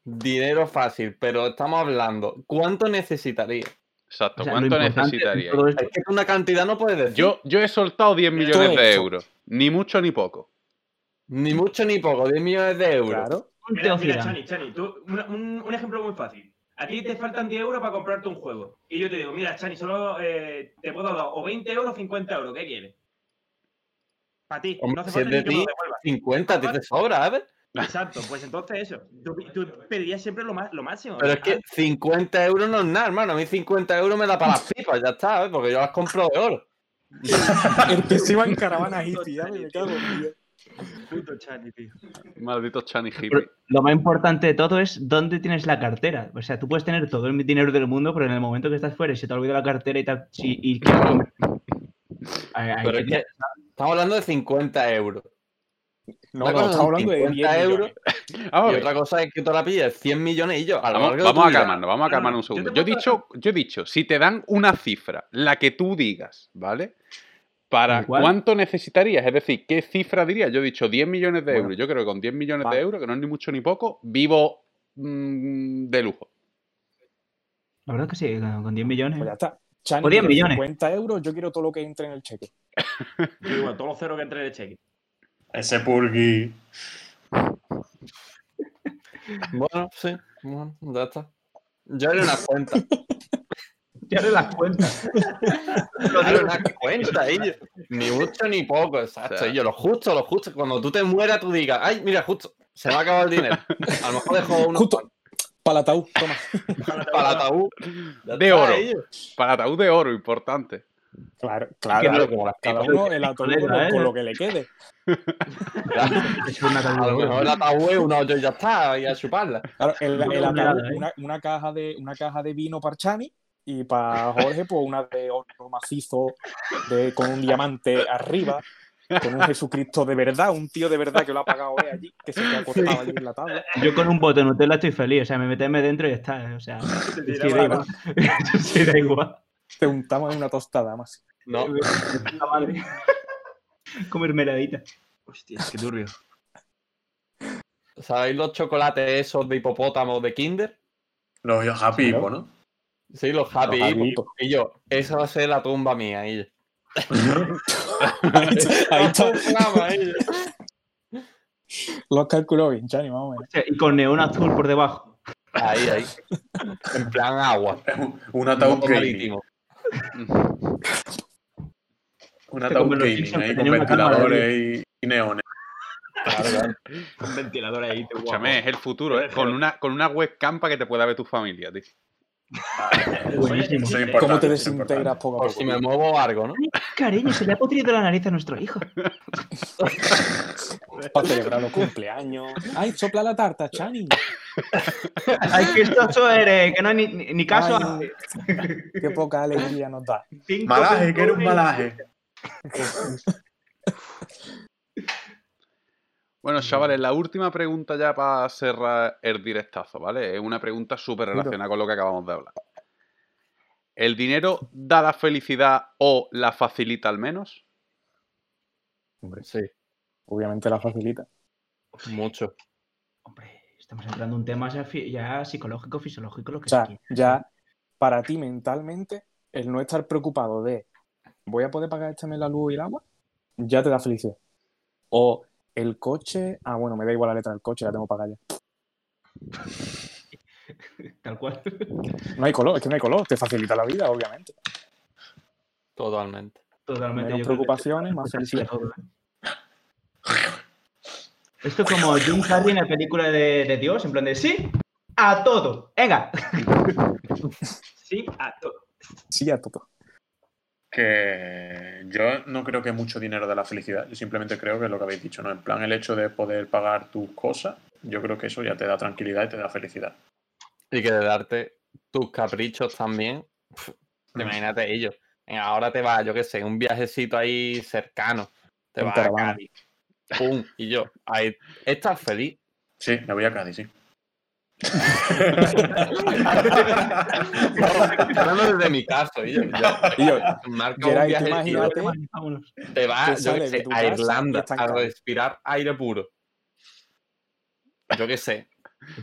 Dinero fácil, pero estamos hablando. ¿Cuánto necesitaría? Exacto. O sea, lo ¿Cuánto necesitaría? Es que una cantidad no puedes decir. Yo, yo he soltado 10 millones de euros. Ni mucho ni poco. Ni mucho ni poco, 10 millones de euros. Claro. Un Mira, mira. Chani, Chani, tú, un, un- un ejemplo muy fácil. A ti te faltan 10 euros para comprarte un juego. Y yo te digo, mira, Chani, solo eh, te puedo dar o 20 euros o 50 euros. ¿Qué quieres? Para ti. Hombre, no hace si es falta de me lo ti, devuelvas. 50 a ti te sobra, ¿sabes? Exacto, pues entonces eso. Tú, tú pedirías siempre lo, más, lo máximo. Pero es que Ah, 50 euros no es nada, hermano. A mí 50 euros me da para las pipas, ya está, ¿sabes? Porque yo las compro de oro. <laughs> El que se iba en caravana hippie, ya me cago Dios. Puto Chani, tío. Maldito Chani Pero hippie. lo más importante de todo es dónde tienes la cartera. O sea, tú puedes tener todo el dinero del mundo, pero en el momento que estás fuera y se te ha olvidado la cartera y tal, si, y quieres comer- Ahí- ahí Pero es te- que estamos hablando de 50 euros. No, estamos hablando de 10 50 euros. <laughs> Vamos y otra cosa es que tú la pilles 100 millones y yo. A Vamos, a calmarnos, vamos a No, no, calmarnos un segundo. Yo he dicho, yo he dicho, si te dan una cifra, la que tú digas, ¿vale? ¿Para cuánto necesitarías? Es decir, ¿qué cifra dirías? Yo he dicho 10 millones de Bueno. euros. Yo creo que con 10 millones Vale. de euros, que no es ni mucho ni poco, vivo mm, de lujo. La verdad es que sí, con con 10 millones. Pues ya está. Chani, O 10 quiere millones. 50 euros, yo quiero todo lo que entre en el cheque. <laughs> Yo digo, todos los ceros que entre en el cheque. Ese purgui. Bueno, sí. Bueno, ya está. Yo haré una cuenta. <laughs> Ya le das cuenta. <laughs> Haré una cuenta, yo- Ni mucho ni poco, exacto. O sea- y yo, lo justo, lo justo. Cuando tú te mueras, tú digas, ay, mira, justo, se me ha acabado el dinero. A lo mejor dejo uno Justo. Para el ataúd, toma. <laughs> para el ataúd. De oro. Para ataúd de oro, importante. Claro, claro. Claro, como las Cada uno el ataúd con, ¿eh? con lo que le quede. <laughs> Claro. Una A lo mejor el ataúd es un hoyo y ya está, y a chuparla. Claro, el, No, el no, ataúd, ¿eh? una, una caja de, una caja de vino para Chani y para Jorge, pues una de oro macizo de, con un diamante arriba, con un Jesucristo de verdad, un tío de verdad que lo ha pagado hoy allí, que se queda acostado allí en la tabla. Yo con un bote de Nutella estoy feliz. O sea, me meteme dentro y ya está. O sea, Te <laughs> sí, da igual. <laughs> Sí, da igual. Te untamos en una tostada más. No, Puta madre. Con mermeladita. Hostia, qué turbio. ¿sabéis los chocolates esos de hipopótamo de Kinder? Los Happy Claro. Hippo, ¿no? Sí, los Happy Los Happy Hippo. Hippo. Y yo, esa va a ser la tumba mía. Y yo, Ahí <laughs> ahí está. <laughs> Lo has calculado bien, Chani, menos. O sea, y con neón azul por debajo. Ahí, ahí. En plan agua. <laughs> Un- ataúd marítimo. Un Este ataúd gaming ahí con ventiladores y, y neones. Claro, claro. Un ventilador ahí, te Escúchame, es el futuro, ¿eh? Con una, con una webcam para que te pueda ver tu familia, tío. <laughs> Buenísimo. ¿Cómo te desintegras poco a Por poco? si me muevo algo, ¿no? Cariño, se le ha podrido la nariz a nuestro hijo. <laughs> Para celebrar los cumpleaños. ¡Ay, sopla la tarta, Chani! <laughs> Ay, qué estoso eres, que no hay ni, ni- caso Ay, qué poca alegría nos da. Cinco Malaje, que era un malaje. Bueno, chavales, la última pregunta ya para cerrar el directazo, ¿vale? Es una pregunta súper relacionada con lo que acabamos de hablar. ¿El dinero da la felicidad o la facilita al menos? Hombre, Sí, obviamente la facilita. mucho. Hombre, estamos entrando en un tema ya, ya psicológico, fisiológico, lo que O sea, quiera. ya para ti mentalmente, el no estar preocupado de ¿voy a poder pagar este mes la luz y el agua? Ya te da felicidad. O el coche, ah, bueno, me da igual la letra del coche, la tengo pagada ya. <laughs> Tal cual. No hay color, es que no hay color, te facilita la vida, obviamente. Totalmente. Totalmente. Menos que- preocupaciones, más felicidad. ¿eh? Esto es como Jim Carrey en la película de, de Dios, en plan de sí, a todo. Venga. <laughs> Sí, a todo. Sí, a todo. Que yo no creo que mucho dinero de la felicidad. Yo simplemente creo que es lo que habéis dicho, ¿no? En plan, el hecho de poder pagar tus cosas, yo creo que eso ya te da tranquilidad y te da felicidad. Y que de darte tus caprichos también. pf, Imagínate ellos. Ahora te vas, yo qué sé, un viajecito ahí cercano. Te vas a. Cádiz. Pum, y yo. Ahí, ¿Estás feliz? Sí, me voy a Cádiz, sí. Hablando desde mi caso, y yo. yo Y yo, marca un Geray, tú viaje, imagínate te vas, yo sé, a Irlanda a respirar aire puro. Yo qué sé.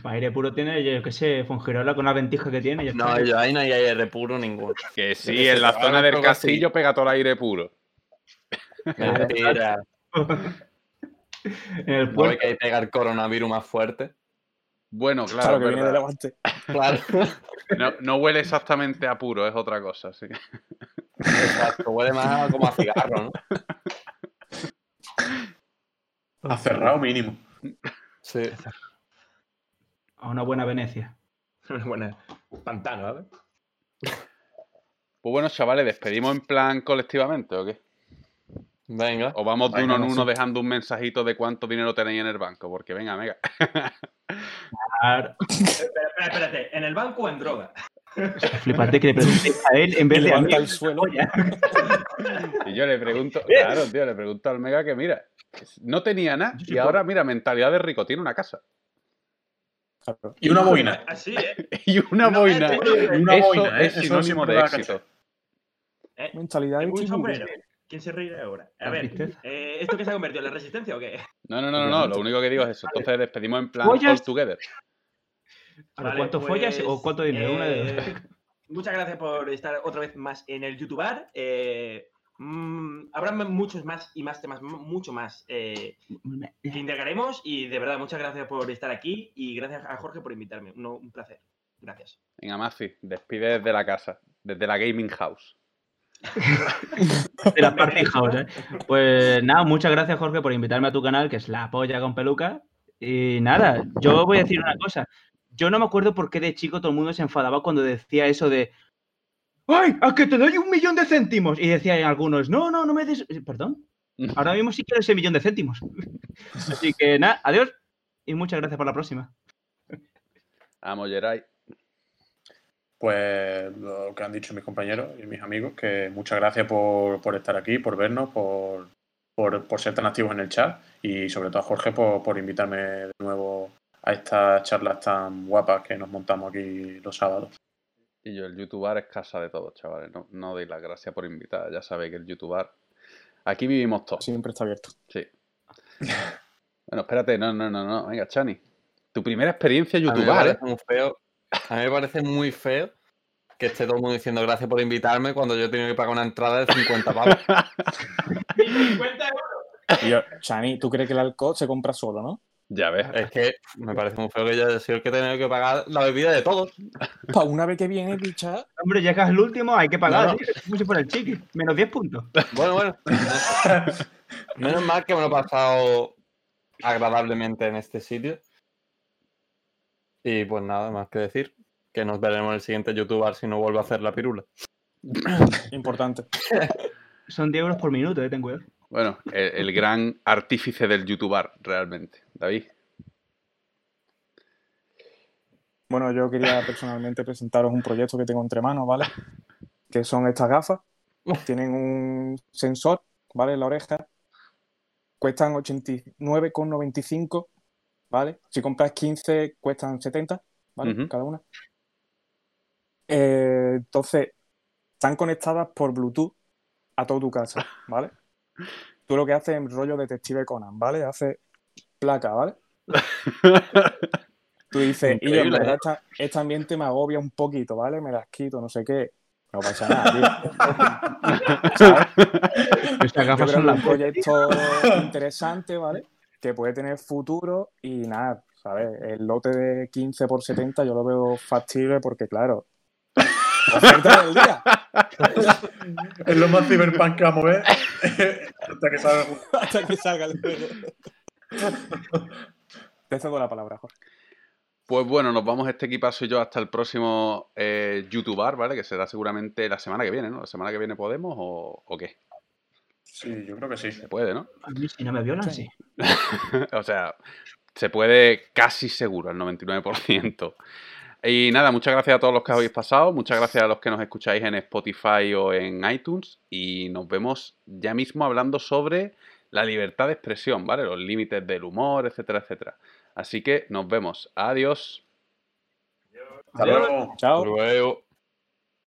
Para aire puro tiene, yo qué sé, Fongirola con la ventija que tiene. No, yo ahí no hay aire puro ninguno. Que sí, sé, en la zona del así. castillo pega todo el aire puro. Mentira. <laughs> en el No ve puerto. que ahí pega el coronavirus más fuerte. Bueno, claro, claro, que viene de verdad. Levante. Claro. <laughs> No, no huele exactamente a puro, es otra cosa, sí. Exacto. Huele más como a cigarro, ¿no? Ha cerrado mínimo. Sí. A una buena Venecia. <laughs> Buena. Pantano, ¿sabes? Pues bueno, chavales, ¿despedimos en plan colectivamente o qué? Venga. O vamos de Venga, uno en no uno dejando un mensajito de cuánto dinero tenéis en el banco, porque venga, venga. <laughs> Claro. <laughs> Espera, espera, espérate. ¿En el banco o en droga? Fliparte que le preguntéis a él en Y vez de a mí. levanta el suelo. <laughs> Y yo le pregunto, claro, tío, le pregunto al Mega que mira, no tenía nada sí y ahora, mira, mentalidad de rico, tiene una casa. Y una boina. <laughs> Así, ¿eh? Y una No, boina. eh, eh, una Eso boina, ¿eh? es sinónimo de éxito. ¿Eh? Mentalidad de Un sombrero. ¿Quién se reirá ahora? A ver, eh, ¿esto qué se ha convertido? ¿En la resistencia o qué? No, no, no, no, no, lo único que digo es eso. Entonces despedimos en plan Follas. all together. ¿Ahora Vale, ¿Cuánto follas pues, o cuánto dinero? Una de dos. eh, Muchas gracias por estar otra vez más en el YouTuber. Eh, mm, habrá muchos más y más temas, mucho más eh, que integraremos. Y de verdad, muchas gracias por estar aquí y gracias a Jorge por invitarme. No, un placer. Gracias. Venga, Mazi, despide desde la casa, desde la gaming house. <laughs> de la House, ¿eh? Pues nada, muchas gracias, Jorge, por invitarme a tu canal, que es La Polla con Peluca. Y nada, yo voy a decir una cosa. Yo no me acuerdo por qué de chico todo el mundo se enfadaba cuando decía eso de ¡Ay! ¡A que te doy un millón de céntimos! Y decían algunos, no, no, no me des. Perdón. Ahora mismo sí quiero ese millón de céntimos. <laughs> Así que nada, adiós y muchas gracias por la próxima. Vamos, Geray. Pues lo que han dicho mis compañeros y mis amigos, que muchas gracias por, por estar aquí, por vernos, por, por, por ser tan activos en el chat y sobre todo a Jorge por, por invitarme de nuevo a estas charlas tan guapas que nos montamos aquí los sábados. Y yo, el youtuber es casa de todos, chavales. No, no deis las gracias por invitar. Ya sabéis que el youtuber. Aquí vivimos todos. Siempre está abierto. Sí. Bueno, espérate, no, no, no, no. Venga, Chani. Tu primera experiencia youtuber, ¿eh? parece muy feo. A mí me parece muy feo que esté todo el mundo diciendo gracias por invitarme cuando yo he tenido que pagar una entrada de 50 pavos. <laughs> 50 euros. Yo, Chani, ¿tú crees que el alcohol se compra solo, no? Ya ves. Es que me parece muy feo que yo haya sido el que he tenido que pagar la bebida de todos. Para una vez que viene, bicha. Hombre, llegas al último, hay que pagar, No, no. ¿sí? Es como si fuera el chiqui. Menos 10 puntos. Bueno, bueno. Menos mal que me lo he pasado agradablemente en este sitio. Y pues nada más que decir. Que nos veremos en el siguiente youtuber si no vuelvo a hacer la pirula. <laughs> Importante. <laughs> Son 10 euros por minuto, eh, ten cuidado. Bueno, el, el gran artífice del youtuber, realmente. David. Bueno, yo quería personalmente presentaros un proyecto que tengo entre manos, ¿vale? Que son estas gafas. Tienen un sensor, ¿vale? En la oreja. Cuestan 89,95, ¿vale? Si compras 15, cuestan 70, ¿vale? Cada una. Eh, entonces, están conectadas por Bluetooth a toda tu casa, <laughs> ¿vale? Tú lo que haces es rollo detective Conan, ¿vale? Haces placa, ¿vale? <laughs> Tú dices, y yo, en verdad, ¿eh? esta- este ambiente me agobia un poquito, ¿vale? Me las quito, no sé qué. No pasa nada, tío. <laughs> Estas gafas son un proyecto interesante, ¿vale? Que puede tener futuro y nada, ¿sabes? El lote de 15 por 70 yo lo veo factible porque, claro, Oferta del día. es lo más ciberpunk que vamos a ver hasta que salga. Hasta que salga el juego. Te cedo la palabra, Jorge. Pues bueno, nos vamos este equipazo y yo hasta el próximo eh, YouTuber, ¿vale? Que será seguramente la semana que viene, ¿no? ¿La semana que viene podemos o, o qué? Sí, yo creo que sí. Se puede, ¿no? A mí si no me violan, sí. <laughs> o sea, se puede casi seguro, al 99%. Y nada, muchas gracias a todos los que habéis pasado, muchas gracias a los que nos escucháis en Spotify o en iTunes y nos vemos ya mismo hablando sobre la libertad de expresión, ¿vale? Los límites del humor, etcétera, etcétera. Así que nos vemos. Adiós. Hasta luego. Chao. Luego.